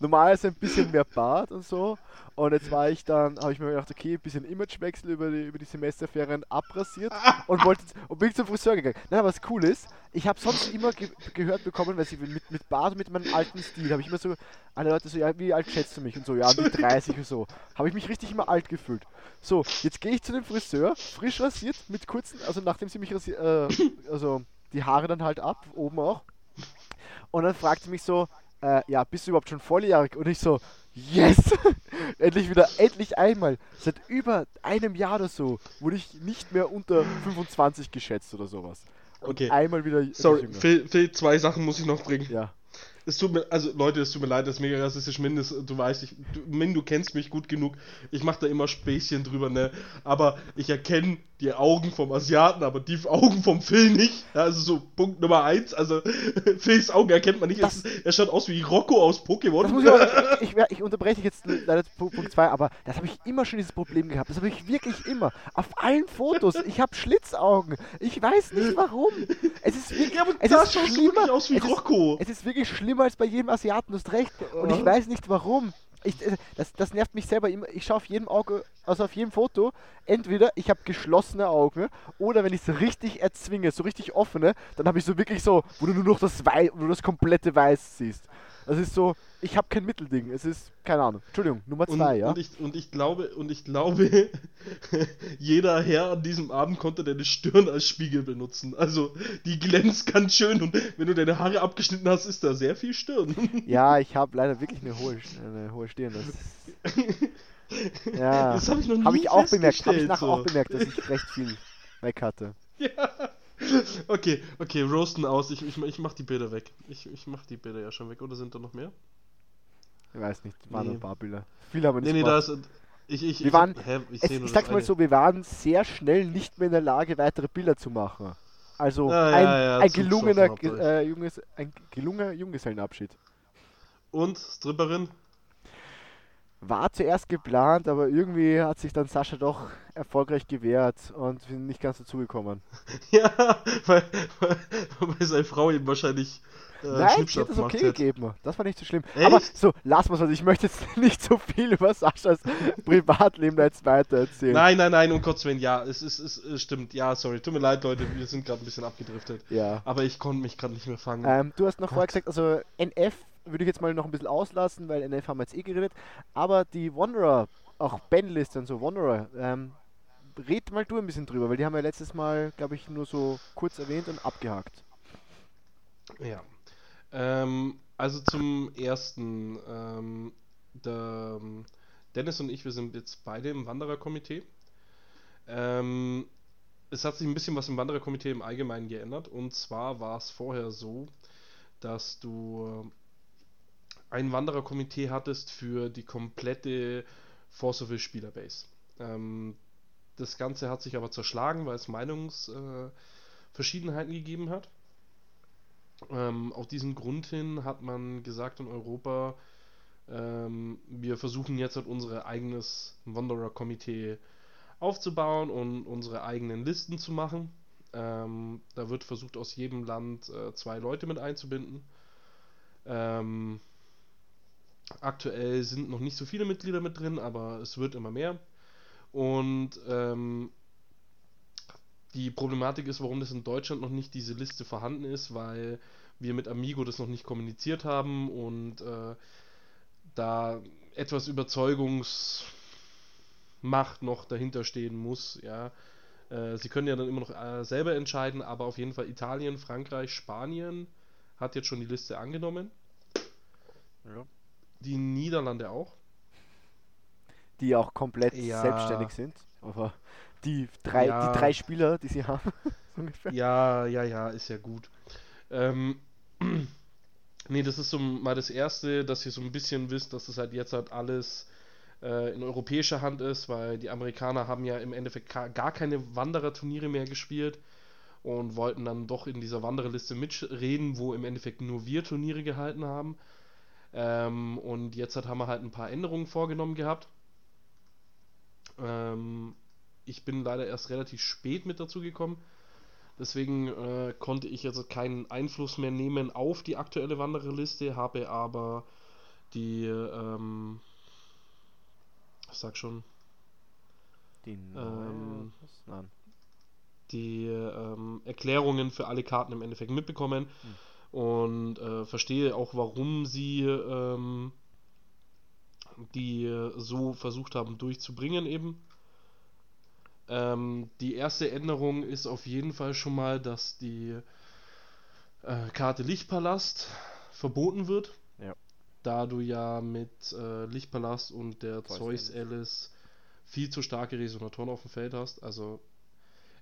normalerweise ein bisschen mehr Bart und so. Und jetzt war ich dann, habe ich mir gedacht, okay, ein bisschen Imagewechsel über die, über die Semesterferien abrasiert <laughs> und wollte und bin zum Friseur gegangen. Nein, was cool ist, ich habe sonst immer ge gehört bekommen, weil sie mit, mit Bart und mit meinem alten Stil, habe ich immer so, alle Leute so, ja, wie alt schätzt du mich? Und so, ja, die 30 und so. Habe ich mich richtig immer alt gefühlt. So, jetzt gehe ich zu dem Friseur, frisch rasiert, mit kurzen, also nachdem sie mich rasiert, äh, <laughs> also die Haare dann halt ab, oben auch. Und dann fragt sie mich so, äh, ja, bist du überhaupt schon volljährig? Und ich so, yes! <laughs> endlich wieder, endlich einmal. Seit über einem Jahr oder so wurde ich nicht mehr unter 25 geschätzt oder sowas. Und Okay. einmal wieder Sorry. Phil, Phil, zwei Sachen muss ich noch bringen. Ja. Es tut mir, also Leute, es tut mir leid, das ist mega rassistisch. Min, das, du weißt, ich, du, Min, du kennst mich gut genug. Ich mache da immer Späßchen drüber, ne? Aber ich erkenne die Augen vom Asiaten, aber die Augen vom Phil nicht. Also so Punkt Nummer eins. Also <laughs> Phils Augen erkennt man nicht. Ist- er schaut aus wie Rocco aus Pokémon. Das <laughs> ich, ich, ich, unterbreche dich jetzt leider Punkt- 2, aber das habe ich immer schon dieses Problem gehabt. Das habe ich wirklich immer. Auf allen Fotos. Ich habe Schlitzaugen. Ich weiß nicht warum. Es ist wirklich, ja, aber es da ist schaust du schlimmer. wirklich aus wie es ist- Rocco. Es ist wirklich schlimmer als bei jedem Asiaten, du hast recht. Und ich weiß nicht warum. Ich, äh, das, das nervt mich selber immer. Ich schaue auf jedem Auge, also auf jedem Foto, entweder ich habe geschlossene Augen oder wenn ich es richtig erzwinge, so richtig offene, dann habe ich so wirklich so, wo du nur noch das wo du das komplette Weiß siehst. Das ist so, ich habe kein Mittelding. Es ist, keine Ahnung. Entschuldigung, Nummer Und, zwei, ja? und, ich, und ich glaube, und ich glaube, <laughs> jeder Herr an diesem Abend konnte deine Stirn als Spiegel benutzen. Also, die glänzt ganz schön und wenn du deine Haare abgeschnitten hast, ist da sehr viel Stirn. <laughs> Ja, ich habe leider wirklich eine hohe, eine hohe Stirn. Das, <laughs> ja, Das habe ich noch nie habe ich auch bemerkt. Habe ich nachher so. auch bemerkt, dass ich recht viel weg hatte. <laughs> Okay, okay, roasten aus. Ich, ich, ich mach die Bilder weg. Ich, ich mach die Bilder ja schon weg. Oder sind da noch mehr? Ich weiß nicht, waren Nee. ein paar Bilder. Viele haben wir Nee, nicht nee, gemacht. da ist. Ich, ich, Wir waren- hä, ich, Es, ich sag's mal eine. so, wir waren sehr schnell nicht mehr in der Lage, weitere Bilder zu machen. Also Ja, ein, ja, ja, ein gelungener, äh, junges, ein gelungener Junggesellenabschied. Und, Stripperin? War zuerst geplant, aber irgendwie hat sich dann Sascha doch erfolgreich gewehrt und sind nicht ganz dazugekommen. <laughs> Ja, weil, weil, weil seine Frau ihm wahrscheinlich äh, Nein, Schnippschnapp hat das okay gegeben. Das war nicht so schlimm. Echt? Aber so, lass mal Ich möchte jetzt <laughs> nicht so viel über Saschas <laughs> Privatleben jetzt weiter erzählen. Nein, nein, nein, um Gottes Willen, ja, es ist, es, es stimmt, ja, sorry, tut mir leid, Leute, wir sind gerade ein bisschen abgedriftet. Ja. Aber ich konnte mich gerade nicht mehr fangen. Ähm, du hast noch vorher Gott. gesagt, also NF würde ich jetzt mal noch ein bisschen auslassen, weil NF haben wir jetzt eh geredet. Aber die Wanderer, auch Bandliste und so, Wanderer, ähm, red mal du ein bisschen drüber, weil die haben wir letztes Mal, glaube ich, nur so kurz erwähnt und abgehakt. Ja. Ähm, also zum ersten, ähm, der, ähm, Dennis und ich, wir sind jetzt beide im Wandererkomitee. Ähm, es hat sich ein bisschen was im Wandererkomitee im Allgemeinen geändert. Und zwar war es vorher so, dass du ein Wandererkomitee hattest für die komplette Force of Spielerbase. Ähm, das Ganze hat sich aber zerschlagen, weil es Meinungsverschiedenheiten äh, gegeben hat. Ähm, auf diesen Grund hin hat man gesagt in Europa, ähm, wir versuchen jetzt halt unser eigenes Wanderer-Komitee aufzubauen und unsere eigenen Listen zu machen. Ähm, da wird versucht, aus jedem Land äh, zwei Leute mit einzubinden. Ähm, aktuell sind noch nicht so viele Mitglieder mit drin, aber es wird immer mehr. Und ähm, die Problematik ist, warum das in Deutschland noch nicht diese Liste vorhanden ist, weil wir mit Amigo das noch nicht kommuniziert haben und äh, da etwas Überzeugungsmacht noch dahinter stehen muss, ja. Äh, sie können ja dann immer noch äh, selber entscheiden, aber auf jeden Fall Italien, Frankreich, Spanien hat jetzt schon die Liste angenommen. Die Niederlande auch. Die auch komplett Ja. selbstständig sind. Aber die drei, Ja. die drei Spieler, die sie haben, <laughs> so. Ja, ja, ja, ist ja gut. Ähm, <clears throat> nee, das ist so mal das Erste, dass ihr so ein bisschen wisst, dass es halt jetzt halt alles äh, in europäischer Hand ist, weil die Amerikaner haben ja im Endeffekt gar keine Wandererturniere mehr gespielt und wollten dann doch in dieser Wandererliste mitreden, wo im Endeffekt nur wir Turniere gehalten haben. Ähm, und jetzt hat, haben wir halt ein paar Änderungen vorgenommen gehabt. Ähm, ich bin leider erst relativ spät mit dazu gekommen. Deswegen äh, konnte ich jetzt keinen Einfluss mehr nehmen auf die aktuelle Wandererliste, habe aber die, ähm, ich sag schon, die ähm, die ähm, Erklärungen für alle Karten im Endeffekt mitbekommen hm. Und äh, verstehe auch, warum sie ähm, die so versucht haben durchzubringen eben. Ähm, die erste Änderung ist auf jeden Fall schon mal, dass die äh, Karte Lichtpalast verboten wird. Ja. Da du ja mit äh, Lichtpalast und der Zeus, Alice viel zu starke Resonatoren auf dem Feld hast. Also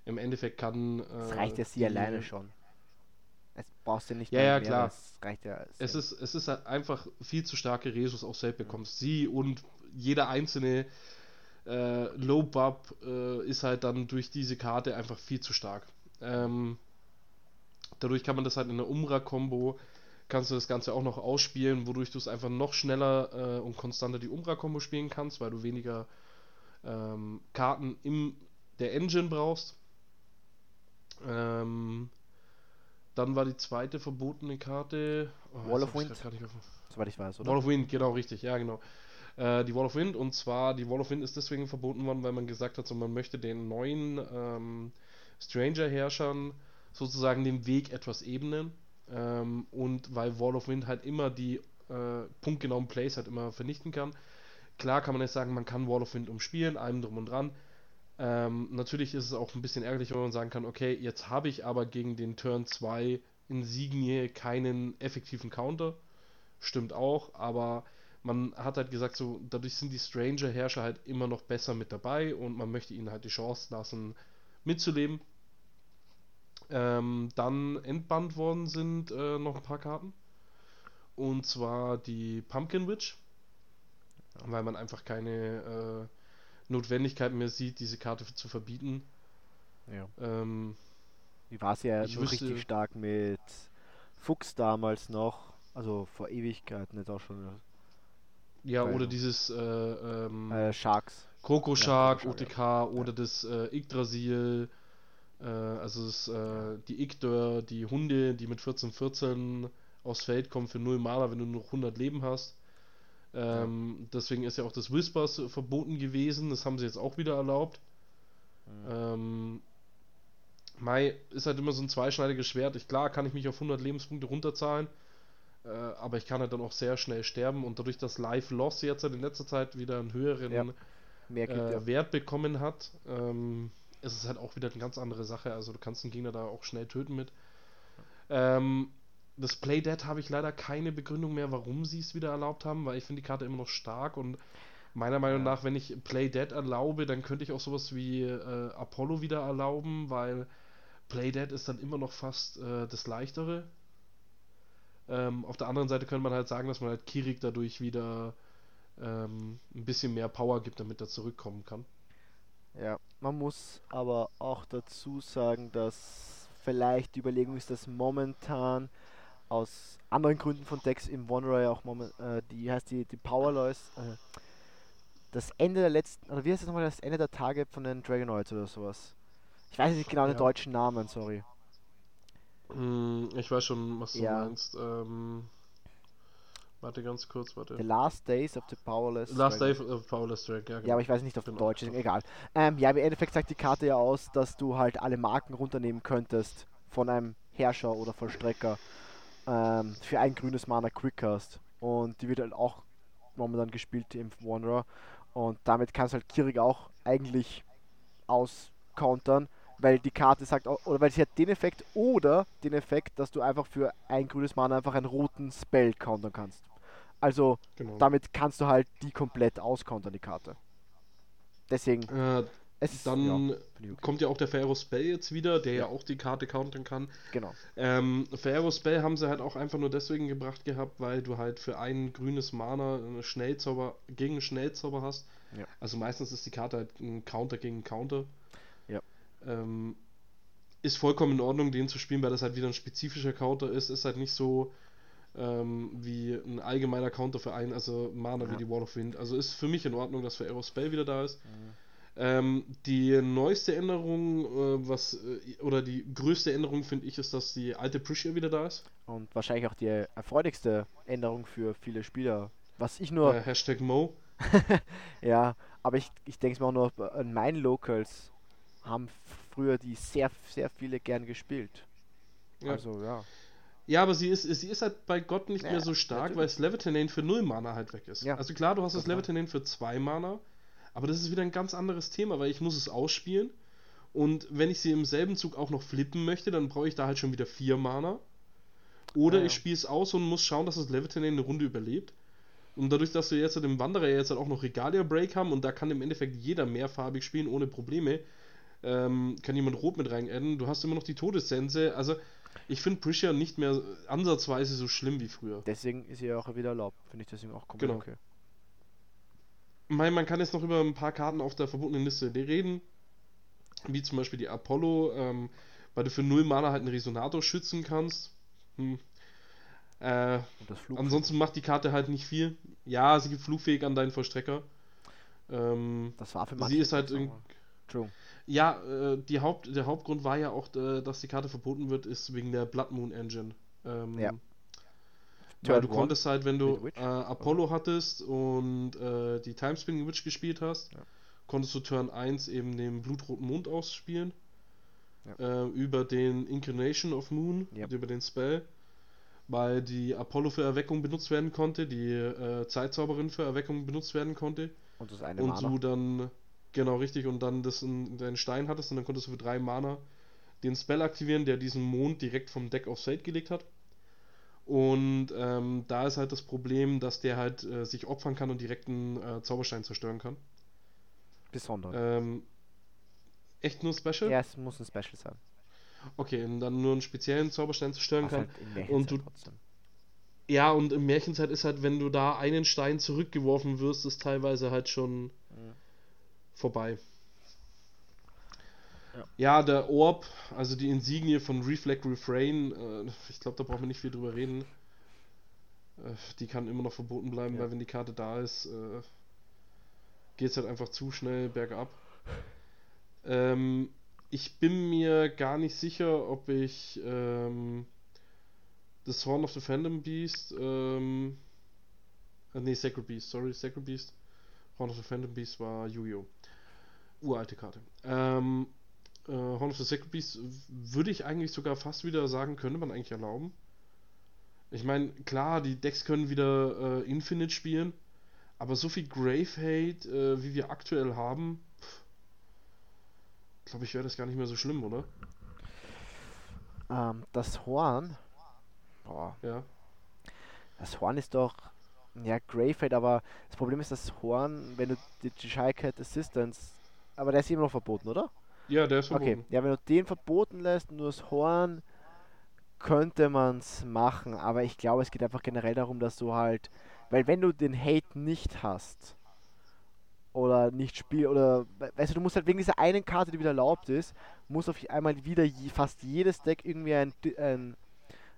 im Endeffekt kann. Äh, das reicht ja sie alleine schon. Es brauchst du nicht ja, ja, mehr, klar. Es reicht ja. Es ist, es ist halt einfach viel zu starke Resus auch selbst bekommst. Sie und jeder einzelne äh, Low Bub äh, ist halt dann durch diese Karte einfach viel zu stark. Ähm, dadurch kann man das halt in der Umbra-Kombo, kannst du das Ganze auch noch ausspielen, wodurch du es einfach noch schneller äh, und konstanter die Umbra-Kombo spielen kannst, weil du weniger ähm, Karten in der Engine brauchst. Ähm, dann war die zweite verbotene Karte. Oh, Wall of Wind. Soweit ich weiß, oder? Wall of Wind, genau, richtig, ja, genau äh, die Wall of Wind. Und zwar, die Wall of Wind ist deswegen verboten worden, weil man gesagt hat, so, man möchte den neuen ähm, Stranger-Herrschern sozusagen den Weg etwas ebnen. Ähm, und weil Wall of Wind halt immer die äh, punktgenauen Plays halt immer vernichten kann. Klar kann man jetzt sagen, man kann Wall of Wind umspielen, allem drum und dran. Ähm, natürlich ist es auch ein bisschen ärgerlich, wenn man sagen kann, okay, jetzt habe ich aber gegen den Turn 2 Insignie keinen effektiven Counter. Stimmt auch, aber man hat halt gesagt, so dadurch sind die Stranger-Herrscher halt immer noch besser mit dabei und man möchte ihnen halt die Chance lassen, mitzuleben. Ähm, dann entbannt worden sind äh, noch ein paar Karten. Und zwar die Pumpkin Witch. Weil man einfach keine äh, Notwendigkeit mehr sieht, diese Karte zu verbieten. Ja. Ähm, Die war ja nur wüsste, richtig stark mit Fuchs damals noch. Also vor Ewigkeiten jetzt auch schon ja, oder dieses äh, ähm, äh, Sharks. Coco Shark, ja, OTK ja. oder das äh, Yggdrasil, äh, also das, äh, die Yggdör, die Hunde, die mit 14, 14 aufs Feld kommen für 0 Maler, wenn du nur 100 Leben hast. Ähm, ja. Deswegen ist ja auch das Whispers verboten gewesen, das haben sie jetzt auch wieder erlaubt. Mhm. Ähm, Mai ist halt immer so ein zweischneidiges Schwert. Ich, klar kann ich mich auf 100 Lebenspunkte runterzahlen, äh, aber ich kann halt dann auch sehr schnell sterben und dadurch, dass Life Loss jetzt in letzter Zeit wieder einen höheren ja. Äh, ja. Wert bekommen hat, ähm, ist es halt auch wieder eine ganz andere Sache. Also du kannst den Gegner da auch schnell töten mit. Ähm, das Play Dead habe ich leider keine Begründung mehr, warum sie es wieder erlaubt haben, weil ich finde die Karte immer noch stark und meiner Meinung nach, wenn ich Play Dead erlaube, dann könnte ich auch sowas wie äh, Apollo wieder erlauben, weil Play Dead ist dann immer noch fast äh, das leichtere. Ähm, auf der anderen Seite könnte man halt sagen, dass man halt Kirik dadurch wieder ähm, ein bisschen mehr Power gibt, damit er zurückkommen kann. Ja, man muss aber auch dazu sagen, dass vielleicht die Überlegung ist, dass momentan aus anderen Gründen von Decks im Wanderer ja auch moment, äh, die heißt die, die Powerlois, äh, das Ende der letzten, oder wie heißt es nochmal, das Ende der Tage von den Dragonoids oder sowas. Ich weiß nicht genau ja. den deutschen Namen, sorry. Hm, ich weiß schon, was du ja. meinst. Ähm, warte ganz kurz, warte. The Last Days of the Powerless Last Days of the Powerless Drag, ja. Genau. Ja, aber ich weiß nicht auf genau. Deutsch, egal. Ähm, ja, im Endeffekt sagt die Karte ja aus, dass du halt alle Marken runternehmen könntest von einem Herrscher oder Vollstrecker ähm, für ein grünes Mana Quick hast. Und die wird halt auch momentan gespielt im Wanderer. Und damit kannst halt Kirig auch eigentlich auscountern weil die Karte sagt, oder weil sie hat den Effekt oder den Effekt, dass du einfach für ein grünes Mana einfach einen roten Spell countern kannst. Also genau. damit kannst du halt die komplett auskontern, die Karte. Deswegen. Äh, Es, Dann ja, okay. kommt ja auch der Pharaoh Spell jetzt wieder, der ja, Ja. auch die Karte countern kann. Genau. Ähm, Pharaoh Spell haben sie halt auch einfach nur deswegen gebracht gehabt, weil du halt für ein grünes Mana eine Schnellzauber gegen Schnellzauber hast. Ja. Also meistens ist die Karte halt ein Counter gegen Counter. Ja. Ähm, ist vollkommen in Ordnung, den zu spielen, weil das halt wieder ein spezifischer Counter ist. Ist halt nicht so ähm, wie ein allgemeiner Counter für einen, also Mana Ja. wie die Wall of Wind. Also ist für mich in Ordnung, dass Pharaoh Spell wieder da ist. Mhm. Ähm, die neueste Änderung, äh, was äh, oder die größte Änderung finde ich, ist, dass die alte Prisha wieder da ist. Und wahrscheinlich auch die erfreulichste Änderung für viele Spieler. Was ich nur, Äh, Hashtag Mo. <laughs> ja, aber ich, ich denke es mir auch nur, an meinen Locals haben früher die sehr, sehr viele gern gespielt. Ja. Also, ja. Ja, aber sie ist, sie ist halt bei Gott nicht Ja, mehr so stark, natürlich. weil das Levitinane für 0 Mana halt weg ist. Ja, Also klar, du hast das total. Levitinane für 2 Mana, aber das ist wieder ein ganz anderes Thema, weil ich muss es ausspielen und wenn ich sie im selben Zug auch noch flippen möchte, dann brauche ich da halt schon wieder 4 Mana. Oder Ja, ja. ich spiele es aus und muss schauen, dass das Levitinane eine Runde überlebt. Und dadurch, dass wir jetzt halt im Wanderer jetzt halt auch noch Regalia Break haben und da kann im Endeffekt jeder mehrfarbig spielen ohne Probleme, ähm, kann jemand rot mit rein adden. Du hast immer noch die Todessense. Also ich finde Prisha nicht mehr ansatzweise so schlimm wie früher. Deswegen ist sie ja auch wieder erlaubt. Finde ich deswegen auch komplett Genau. okay. Ich meine, man kann jetzt noch über ein paar Karten auf der verbotenen Liste reden. Wie zum Beispiel die Apollo, ähm, weil du für 0 Mana halt einen Resonator schützen kannst. Hm. Äh, ansonsten macht die Karte halt nicht viel. Ja, sie gibt flugfähig an deinen Vollstrecker. Ähm, das war für sie manche ist halt in- ja, äh, die Haupt, der Hauptgrund war ja auch, äh, dass die Karte verboten wird, ist wegen der Blood Moon Engine. Ähm, Ja. Weil du konntest halt, wenn du äh, Apollo hattest und äh, die Timespinning Witch gespielt hast, Ja. konntest du Turn 1 eben den blutroten Mond ausspielen. Ja. Äh, über den Incarnation of Moon, Ja. über den Spell. Weil die Apollo für Erweckung benutzt werden konnte, die äh, Zeitzauberin für Erweckung benutzt werden konnte. Und das eine und du dann, genau richtig, und dann das in deinen Stein hattest und dann konntest du für drei Mana den Spell aktivieren, der diesen Mond direkt vom Deck auf Fate gelegt hat. Und ähm, da ist halt das Problem, dass der halt äh, sich opfern kann und direkt einen äh, Zauberstein zerstören kann. Besonders. Ähm, echt nur Special? ja, es muss ein Special sein. Okay, und dann nur einen speziellen Zauberstein zerstören Was kann. halt und du- trotzdem. Ja, und im Märchenzeit ist halt, wenn du da einen Stein zurückgeworfen wirst, ist teilweise halt schon Mhm. vorbei. Ja. Der Orb, also die Insignie von Reflect Refrain, äh, ich glaube, da brauchen wir nicht viel drüber reden. Äh, die kann immer noch verboten bleiben, Ja. weil wenn die Karte da ist, äh, geht es halt einfach zu schnell bergab. Ähm, ich bin mir gar nicht sicher, ob ich ähm, das Horn of the Phantom Beast, ähm, äh, nee, Sacred Beast, sorry, Sacred Beast. Horn of the Phantom Beast war Yu-Gi-Oh! Uralte Karte. Ähm, äh, Horn of the Sacred Beast würde ich eigentlich sogar fast wieder sagen, könnte man eigentlich erlauben. Ich meine, klar, die Decks können wieder äh, Infinite spielen, aber so viel Grave Hate, äh, wie wir aktuell haben, glaube ich, wäre das gar nicht mehr so schlimm, oder? Ähm, das Horn. Boah, Ja. das Horn ist doch. Ja, Greyfade, aber das Problem ist, das Horn, wenn du die Cheshire Cat Assistance. Aber der ist immer noch verboten, oder? Ja, der ist Okay, verboten. ja, wenn du den verboten lässt, nur das Horn, könnte man es machen. Aber ich glaube, es geht einfach generell darum, dass du halt. Weil, wenn du den Hate nicht hast, oder nicht spielst, oder. we- Weißt du, du musst halt wegen dieser einen Karte, die wieder erlaubt ist, muss auf einmal wieder je, fast jedes Deck irgendwie ein, ein,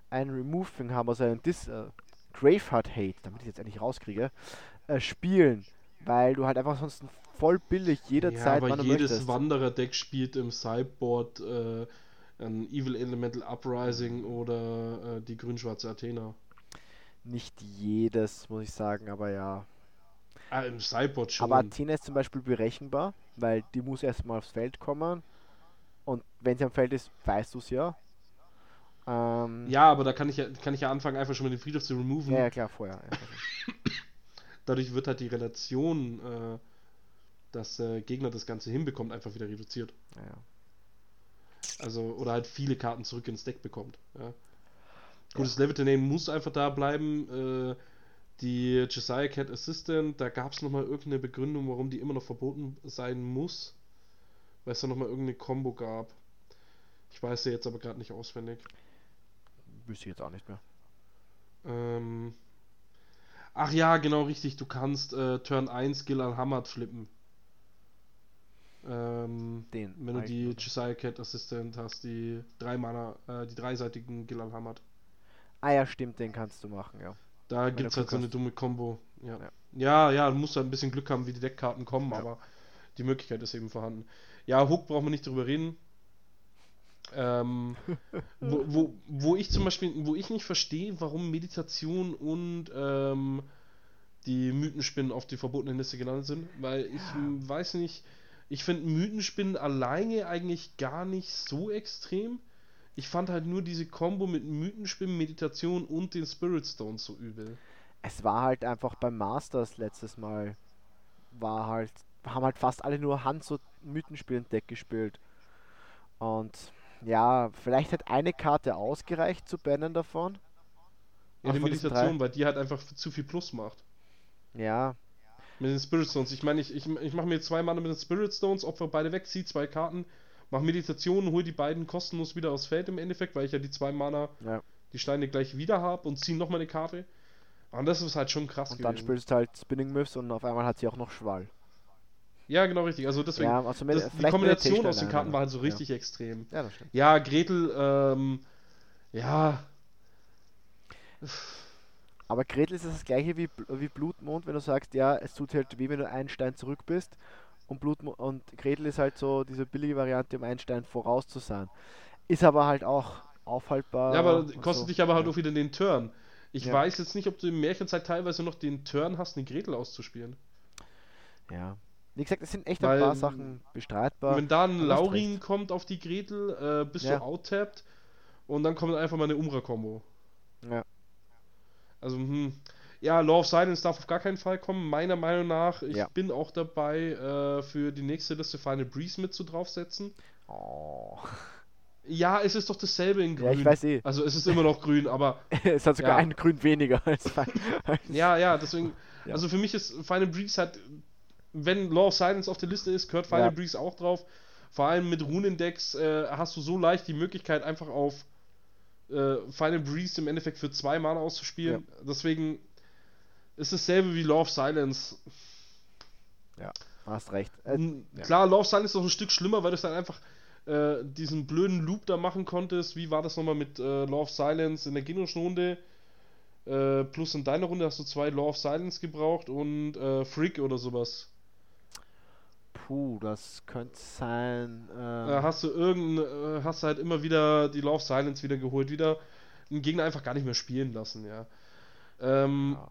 ein Remove-Thing haben, also ein Dis. Äh, Graveheart Hate, damit ich jetzt endlich rauskriege, äh, spielen. Weil du halt einfach sonst voll billig Ja, jederzeit, aber wann du jedes möchtest. Wanderer-Deck spielt im Sideboard äh, ein Evil Elemental Uprising oder äh, die grün-schwarze Athena. Nicht jedes, muss ich sagen, aber ja. Ah, im Sideboard schon. Aber Athena ist zum Beispiel berechenbar, weil die muss erstmal aufs Feld kommen. Und wenn sie am Feld ist, weißt du es ja. Ähm, ja, aber da kann ich ja, kann ich ja anfangen, einfach schon mal den Friedhof zu removen. ja, ja, klar, vorher. Ja. <laughs> Dadurch wird halt die Relation, äh, dass der Gegner das Ganze hinbekommt, einfach wieder reduziert. Ja. Also, oder halt viele Karten zurück ins Deck bekommt. Ja. Gut, das Levitinane muss einfach da bleiben. Äh, die Josiah Cat Assistant, da gab es nochmal irgendeine Begründung, warum die immer noch verboten sein muss. weil es da nochmal irgendeine Combo gab. Ich weiß sie jetzt aber gerade nicht auswendig. Wüsste ich jetzt auch nicht mehr. Ähm, ach ja, genau richtig. Du kannst äh, Turn 1 Gillan Hamad flippen. Ähm, Den wenn du die? Josiah Cat Assistant hast, die drei Mana, äh, die dreiseitigen Gillan Hamad. Ah ja, stimmt, den kannst du machen, ja. Da Wenn gibt es du halt so eine dumme Combo. Ja. Ja. ja, ja, du musst halt ein bisschen Glück haben, wie die Deckkarten kommen, Ja. aber die Möglichkeit ist eben vorhanden. Ja, Hook braucht man nicht drüber reden. Ähm, wo, wo, wo ich zum Beispiel, wo ich nicht verstehe, warum Meditation und ähm, die Mythenspinnen auf die verbotene Liste gelandet sind, weil ich m, weiß nicht, ich finde Mythenspinnen alleine eigentlich gar nicht so extrem. Ich fand halt nur diese Combo mit Mythenspinnen, Meditation und den Spirit Stones so übel. Es war halt einfach beim Masters letztes Mal, war halt, haben halt fast alle nur Hand so Mythenspielen Deck gespielt. Und ja, vielleicht hat eine Karte ausgereicht zu bannen davon. Ja, die Meditation, weil die halt einfach zu viel Plus macht. Ja, Mit den Spirit Stones. Ich meine, ich, ich, ich mache mir zwei Mana mit den Spirit Stones, opfer beide weg, ziehe zwei Karten, mache Meditation, hole die beiden kostenlos wieder aufs Feld im Endeffekt, weil ich ja die zwei Mana, ja. die Steine gleich wieder habe und ziehe nochmal eine Karte. Und das ist halt schon krass Und dann gewesen. spielst du halt Spinning Myths und auf einmal hat sie auch noch Schwall. Ja, genau richtig. Also deswegen, Ja, also das, die Kombination aus den Karten war halt so richtig extrem. Ja, das stimmt. Ja, Gretel, ähm, ja, Aber Gretel ist das gleiche wie, wie Blutmond, wenn du sagst, ja, es tut halt weh, wenn du einen Stein zurück bist. Und, Blutmo und Gretel ist halt so diese billige Variante, um einen Stein voraus zu sein. Ist aber halt auch aufhaltbar. ja, aber kostet so. dich aber halt ja. auch wieder den Turn. Ich Ja. weiß jetzt nicht, ob du in Märchenzeit teilweise noch den Turn hast, eine Gretel auszuspielen. Ja. Wie gesagt, es sind echt Weil, ein paar Sachen bestreitbar. Wenn da ein Laurin recht. kommt auf die Gretel, äh, bist Ja. du outtappt und dann kommt einfach mal eine Umbra-Kombo. Ja. Also, hm. Ja, Law of Silence darf auf gar keinen Fall kommen, meiner Meinung nach. Ich Ja. bin auch dabei, äh, für die nächste Liste Final Breeze mit zu draufsetzen. Oh. Ja, es ist doch dasselbe in grün. Ja, ich weiß eh. Also, es ist immer noch grün, aber <laughs> es hat sogar Ja. einen Grün weniger als als- ja, ja, deswegen. Ja. Also, für mich ist Final Breeze halt, wenn Law of Silence auf der Liste ist, gehört Final Ja. Breeze auch drauf. Vor allem mit Runendecks äh, hast du so leicht die Möglichkeit, einfach auf äh, Final Breeze im Endeffekt für zwei Mana auszuspielen. Deswegen ist dasselbe wie Law of Silence. Hast recht. Äh, ja. Klar, Law of Silence ist noch ein Stück schlimmer, weil du es dann einfach äh, diesen blöden Loop da machen konntest. Wie war das nochmal mit äh, Law of Silence in der gegnerischen Runde? Äh, plus in deiner Runde hast du zwei Law of Silence gebraucht und äh, Freak oder sowas. Puh, das könnte sein. Ähm, Äh, hast du irgendein, äh, hast du halt immer wieder die of Silence wieder geholt, wieder einen Gegner einfach gar nicht mehr spielen lassen, ja. Ähm, ja.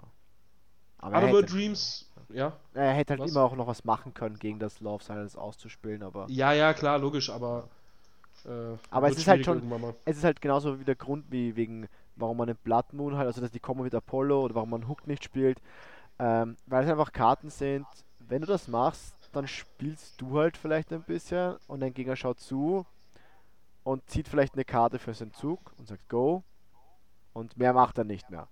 Aber er hätte, Dreams, ja. er hätte halt Was? immer auch noch was machen können, gegen das of Silence auszuspielen, aber Ja, ja, klar, logisch, aber. Äh, Aber es ist halt schon- es ist halt genauso wie der Grund, wie wegen, warum man einen Blood Moon halt, also dass die Kombo mit Apollo oder warum man Hook nicht spielt, ähm, weil es einfach Karten sind, wenn du das machst, dann spielst du halt vielleicht ein bisschen und dein Gegner schaut zu und zieht vielleicht eine Karte für seinen Zug und sagt Go und mehr macht er nicht mehr.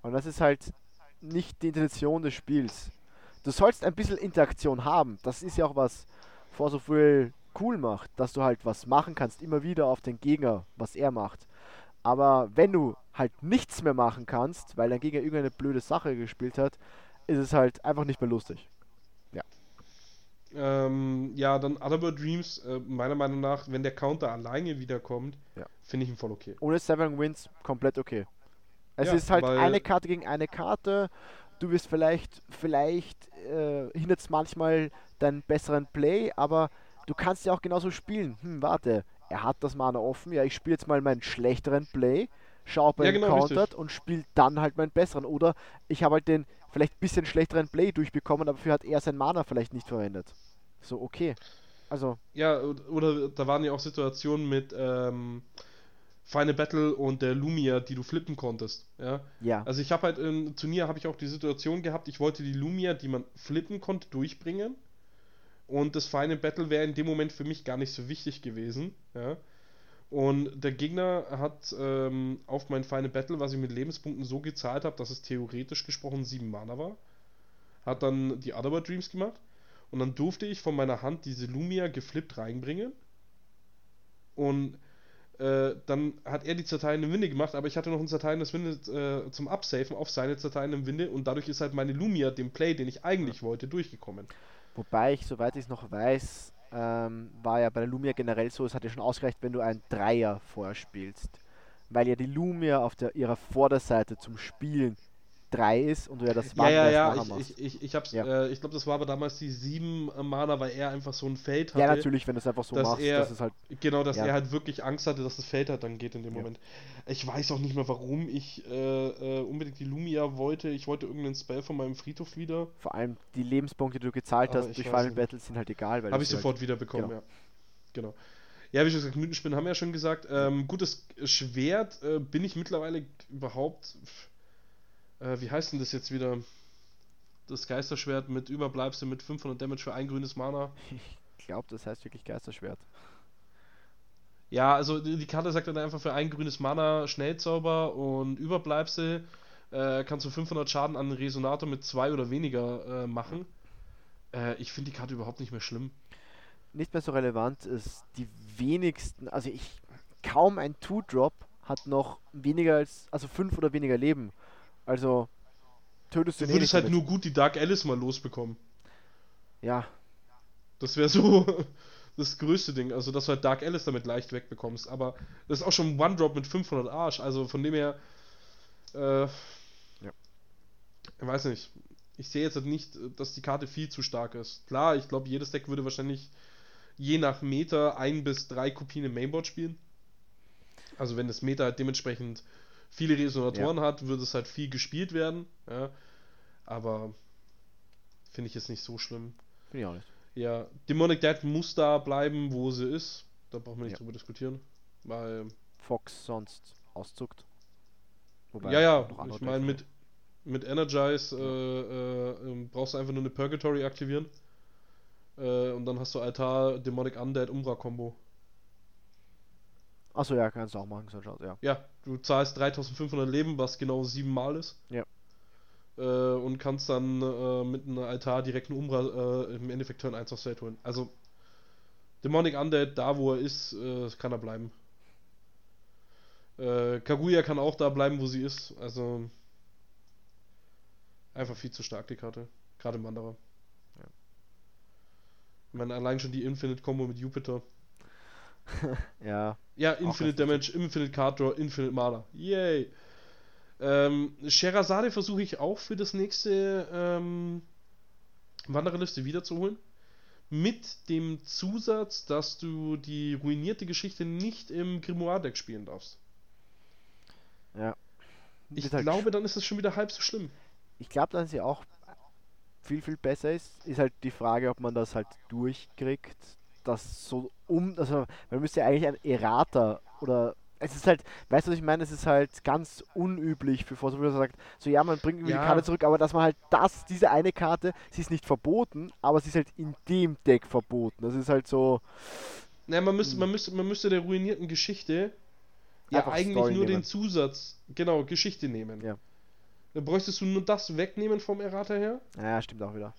Und das ist halt nicht die Intention des Spiels. Du sollst ein bisschen Interaktion haben. Das ist ja auch was For so viel cool macht, dass du halt was machen kannst, immer wieder auf den Gegner, was er macht. Aber wenn du halt nichts mehr machen kannst, weil dein Gegner irgendeine blöde Sache gespielt hat, ist es halt einfach nicht mehr lustig. Ähm, ja, dann Otherworld Dreams, äh, meiner Meinung nach, wenn der Counter alleine wiederkommt, Ja. finde ich ihn voll okay. Ohne Seven Wins komplett okay. Es Ja, ist halt eine Karte gegen eine Karte. Du wirst vielleicht, vielleicht äh, hindert es manchmal deinen besseren Play, aber du kannst ja auch genauso spielen. Hm, warte, er hat das Mana offen. Ja, ich spiele jetzt mal meinen schlechteren Play, schau, ob er Ja, genau, countert richtig. und spiele dann halt meinen besseren. Oder ich habe halt den vielleicht ein bisschen schlechteren Play durchbekommen, aber dafür hat er sein Mana vielleicht nicht verwendet. So, okay. Also, Ja, oder da waren ja auch Situationen mit ähm, Final Battle und der Lumia, die du flippen konntest. Ja, ja. also ich habe halt im Turnier habe ich auch die Situation gehabt, ich wollte die Lumia, die man flippen konnte, durchbringen. Und das Final Battle wäre in dem Moment für mich gar nicht so wichtig gewesen. Ja. Und der Gegner hat ähm, auf mein Final Battle, was ich mit Lebenspunkten so gezahlt habe, dass es theoretisch gesprochen 7 Mana war, hat dann die Otherworld Dreams gemacht. Und dann durfte ich von meiner Hand diese Lumia geflippt reinbringen. Und äh, dann hat er die zerteilende Winde gemacht, aber ich hatte noch ein zerteilendes Winde äh, zum Absafen auf seine zerteilende Winde und dadurch ist halt meine Lumia, dem Play, den ich eigentlich wollte, durchgekommen. Wobei ich, soweit ich es noch weiß, ähm, war ja bei der Lumia generell so, es hat ja schon ausgereicht, wenn du einen Dreier vorspielst. Weil ja die Lumia auf der, ihrer Vorderseite zum Spielen 3 ist und du ja das Wandern ja, ja, ja, ich, ich, ich, ich, ja. Äh, ich glaube, das war aber damals die 7 Mana, weil er einfach so ein Feld hatte. Ja, natürlich, wenn du es einfach so machst. Er, das halt, genau, dass ja. er halt wirklich Angst hatte, dass das Feld halt dann geht in dem Moment. Ich weiß auch nicht mehr, warum ich äh, äh, unbedingt die Lumia wollte. Ich wollte irgendeinen Spell von meinem Friedhof wieder. Vor allem die Lebenspunkte, die du gezahlt hast durch Final Battles sind halt egal. Habe ich sofort halt, wieder bekommen, genau. ja. Genau. Ja, wie schon gesagt, Mythenspinnen haben wir ja schon gesagt. Ähm, gutes Schwert äh, bin ich mittlerweile überhaupt. Äh, wie heißt denn das jetzt wieder? Das Geisterschwert mit Überbleibsel mit 500 Damage für ein grünes Mana. Ich glaube, das heißt wirklich Geisterschwert. Ja, also die Karte sagt dann einfach für ein grünes Mana Schnellzauber und Überbleibsel äh, kannst du 500 Schaden an den Resonator mit zwei oder weniger äh, machen. Äh, ich finde die Karte überhaupt nicht mehr schlimm. Nicht mehr so relevant ist, die wenigsten, also ich, kaum ein Two-Drop hat noch weniger als, also fünf oder weniger Leben. Also tötest du Du würdest halt damit. nur gut die Dark Alice mal losbekommen. Ja. Das wäre so <laughs> das größte Ding. Also, dass du halt Dark Alice damit leicht wegbekommst. Aber das ist auch schon ein One-Drop mit 500 Arsch. Also, von dem her. Äh, ja. Ich weiß nicht. Ich sehe jetzt halt nicht, dass die Karte viel zu stark ist. Klar, ich glaube, jedes Deck würde wahrscheinlich je nach Meter ein bis drei Kopien im Mainboard spielen. Also, wenn das Meta halt dementsprechend viele Resonatoren ja. hat, würde es halt viel gespielt werden. Ja. Aber finde ich jetzt nicht so schlimm. Finde ich auch nicht. Ja, Demonic Dead muss da bleiben, wo sie ist. Da brauchen wir nicht ja. drüber diskutieren. Weil. Fox sonst auszuckt. Wobei ja, ja, ich meine, mit, mit Energize äh, äh, ähm, brauchst du einfach nur eine Purgatory aktivieren. Äh, und dann hast du Altar, Demonic Undead, Umbra-Kombo. Achso, ja, kannst du auch machen, so schaut, ja. Ja, du zahlst 3500 Leben, was genau sieben Mal ist. Ja. Äh, und kannst dann äh, mit einem Altar direkt einen Umbra äh, im Endeffekt Turn 1 aufs Feld holen. Also, Demonic Undead, da wo er ist, äh, kann er bleiben. Äh, Kaguya kann auch da bleiben, wo sie ist. Also, einfach viel zu stark, die Karte. Gerade im Wanderer. Ja. Ich meine, allein schon die Infinite-Kombo mit Jupiter. <laughs> ja. Ja, Infinite Damage, Infinite Card Draw, Infinite Mana. Yay! Ähm, Sherazade versuche ich auch für das nächste ähm, Wandererliste wiederzuholen. Mit dem Zusatz, dass du die ruinierte Geschichte nicht im Grimoire-Deck spielen darfst. Ja. Ich halt glaube, dann ist es schon wieder halb so schlimm. Ich glaube, dass sie auch viel, viel besser ist. Ist halt die Frage, ob man das halt durchkriegt, das so um, also man müsste ja eigentlich ein Errata oder es ist halt, weißt du, was ich meine? Es ist halt ganz unüblich für Forza sagt, so ja, man bringt irgendwie ja. die Karte zurück, aber dass man halt das, diese eine Karte, sie ist nicht verboten, aber sie ist halt in dem Deck verboten. Das ist halt so. Naja, man müsste, man müsste, man müsste der ruinierten Geschichte ja eigentlich Story nur nehmen. den Zusatz, genau, Geschichte nehmen. Ja. Dann bräuchtest du nur das wegnehmen vom Errata her. Ja, stimmt auch wieder.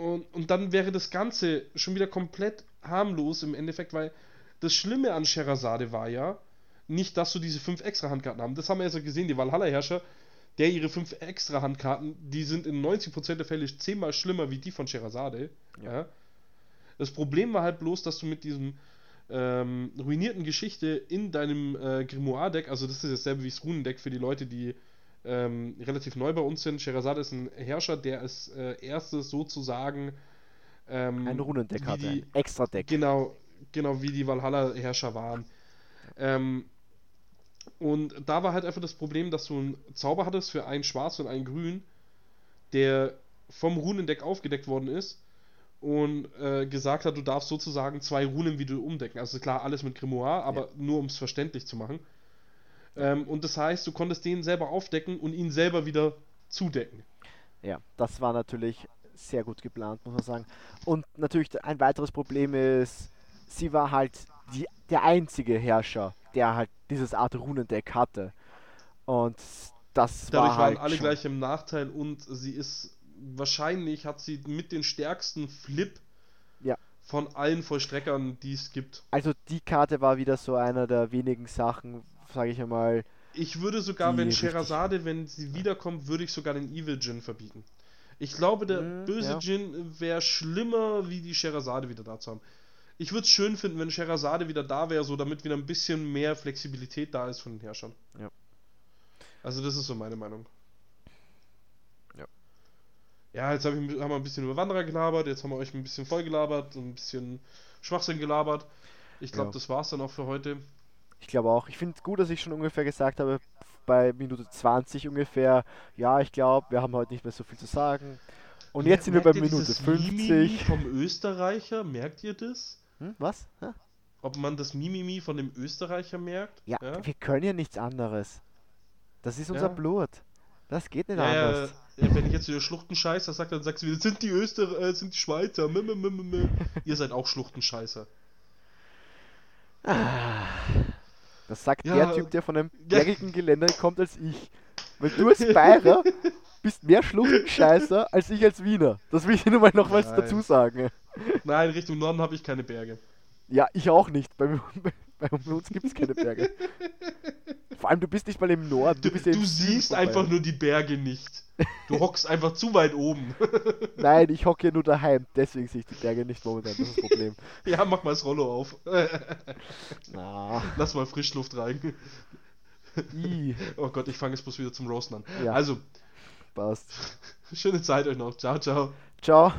Und, und dann wäre das Ganze schon wieder komplett harmlos im Endeffekt, weil das Schlimme an Sherazade war ja nicht, dass du diese fünf extra Handkarten haben. Das haben wir ja so gesehen, die Valhalla-Herrscher, der ihre fünf extra Handkarten, die sind in 90% der Fälle zehnmal schlimmer wie die von Sherazade. Ja. ja. Das Problem war halt bloß, dass du mit diesem ähm, ruinierten Geschichte in deinem äh, Grimoire-Deck, also das ist dasselbe wie das Runendeck für die Leute, die ähm, relativ neu bei uns sind. Sherazade ist ein Herrscher, der als äh, erstes sozusagen ähm, ein Runendeck hatte, ein extra Deck. Genau, genau wie die Valhalla-Herrscher waren. Ähm, und da war halt einfach das Problem, dass du einen Zauber hattest für einen Schwarz und einen Grün, der vom Runendeck aufgedeckt worden ist und äh, gesagt hat, du darfst sozusagen zwei Runen wie du umdecken. Also klar, alles mit Grimoire, aber ja. nur um es verständlich zu machen. Ähm, und das heißt, du konntest den selber aufdecken und ihn selber wieder zudecken. Ja, das war natürlich sehr gut geplant, muss man sagen. Und natürlich ein weiteres Problem ist, sie war halt die, der einzige Herrscher, der halt dieses Art Runendeck hatte. Und das Dadurch war halt waren alle schon. gleich im Nachteil und sie ist wahrscheinlich hat sie mit den stärksten Flip Ja. von allen Vollstreckern, die es gibt. Also die Karte war wieder so einer der wenigen Sachen, sage ich einmal. Ich würde sogar, wenn Sherazade, wenn sie wiederkommt, würde ich sogar den Evil Jin verbieten. Ich glaube, der Mm, böse ja. Jin wäre schlimmer, wie die Sherazade wieder da zu haben. Ich würde es schön finden, wenn Sherazade wieder da wäre, so damit wieder ein bisschen mehr Flexibilität da ist von den Herrschern. Ja. Also das ist so meine Meinung. Ja. Ja, jetzt hab ich, haben wir ein bisschen über Wanderer gelabert, jetzt haben wir euch ein bisschen voll gelabert, ein bisschen Schwachsinn gelabert. Ich glaube, Ja. das war's dann auch für heute. Ich glaube auch. Ich finde es gut, dass ich schon ungefähr gesagt habe, bei Minute 20 ungefähr, ja, ich glaube, wir haben heute nicht mehr so viel zu sagen. Und jetzt sind wir bei Minute dieses Mimimi 50. vom Österreicher, merkt ihr das? Hm, was? Hä? Ob man das Mimimi von dem Österreicher merkt? Ja, Ja? wir können ja nichts anderes. Das ist unser Ja. Blut. Das geht nicht Ja, ja, anders. ja, wenn ich jetzt wieder Schluchtenscheißer sage, dann sagst du wieder, sind die Öster äh, sind die Schweizer. <laughs> Ihr seid auch Schluchtenscheißer. Das sagt Ja, der Typ, der von einem <laughs> bergigen Gelände kommt als ich. Weil du als Bayer <laughs> bist mehr Schluchtenscheißer als ich als Wiener. Das will ich nur mal noch was Nein. dazu sagen. Nein, Richtung Norden habe ich keine Berge. Ja, ich auch nicht. Bei, bei, bei uns gibt es keine Berge. Vor allem, du bist nicht mal im Norden. Du, ja du im siehst einfach nur die Berge nicht. Du hockst einfach zu weit oben. <laughs> Nein, ich hocke ja nur daheim. Deswegen sehe ich die Berge nicht momentan. Das ist das Problem. <laughs> ja, mach mal das Rollo auf. <laughs> Na, Lass mal Frischluft rein. i, Oh Gott, ich fange jetzt bloß wieder zum Roasten an. Ja. Also, passt. schöne Zeit euch noch. Ciao, ciao. Ciao.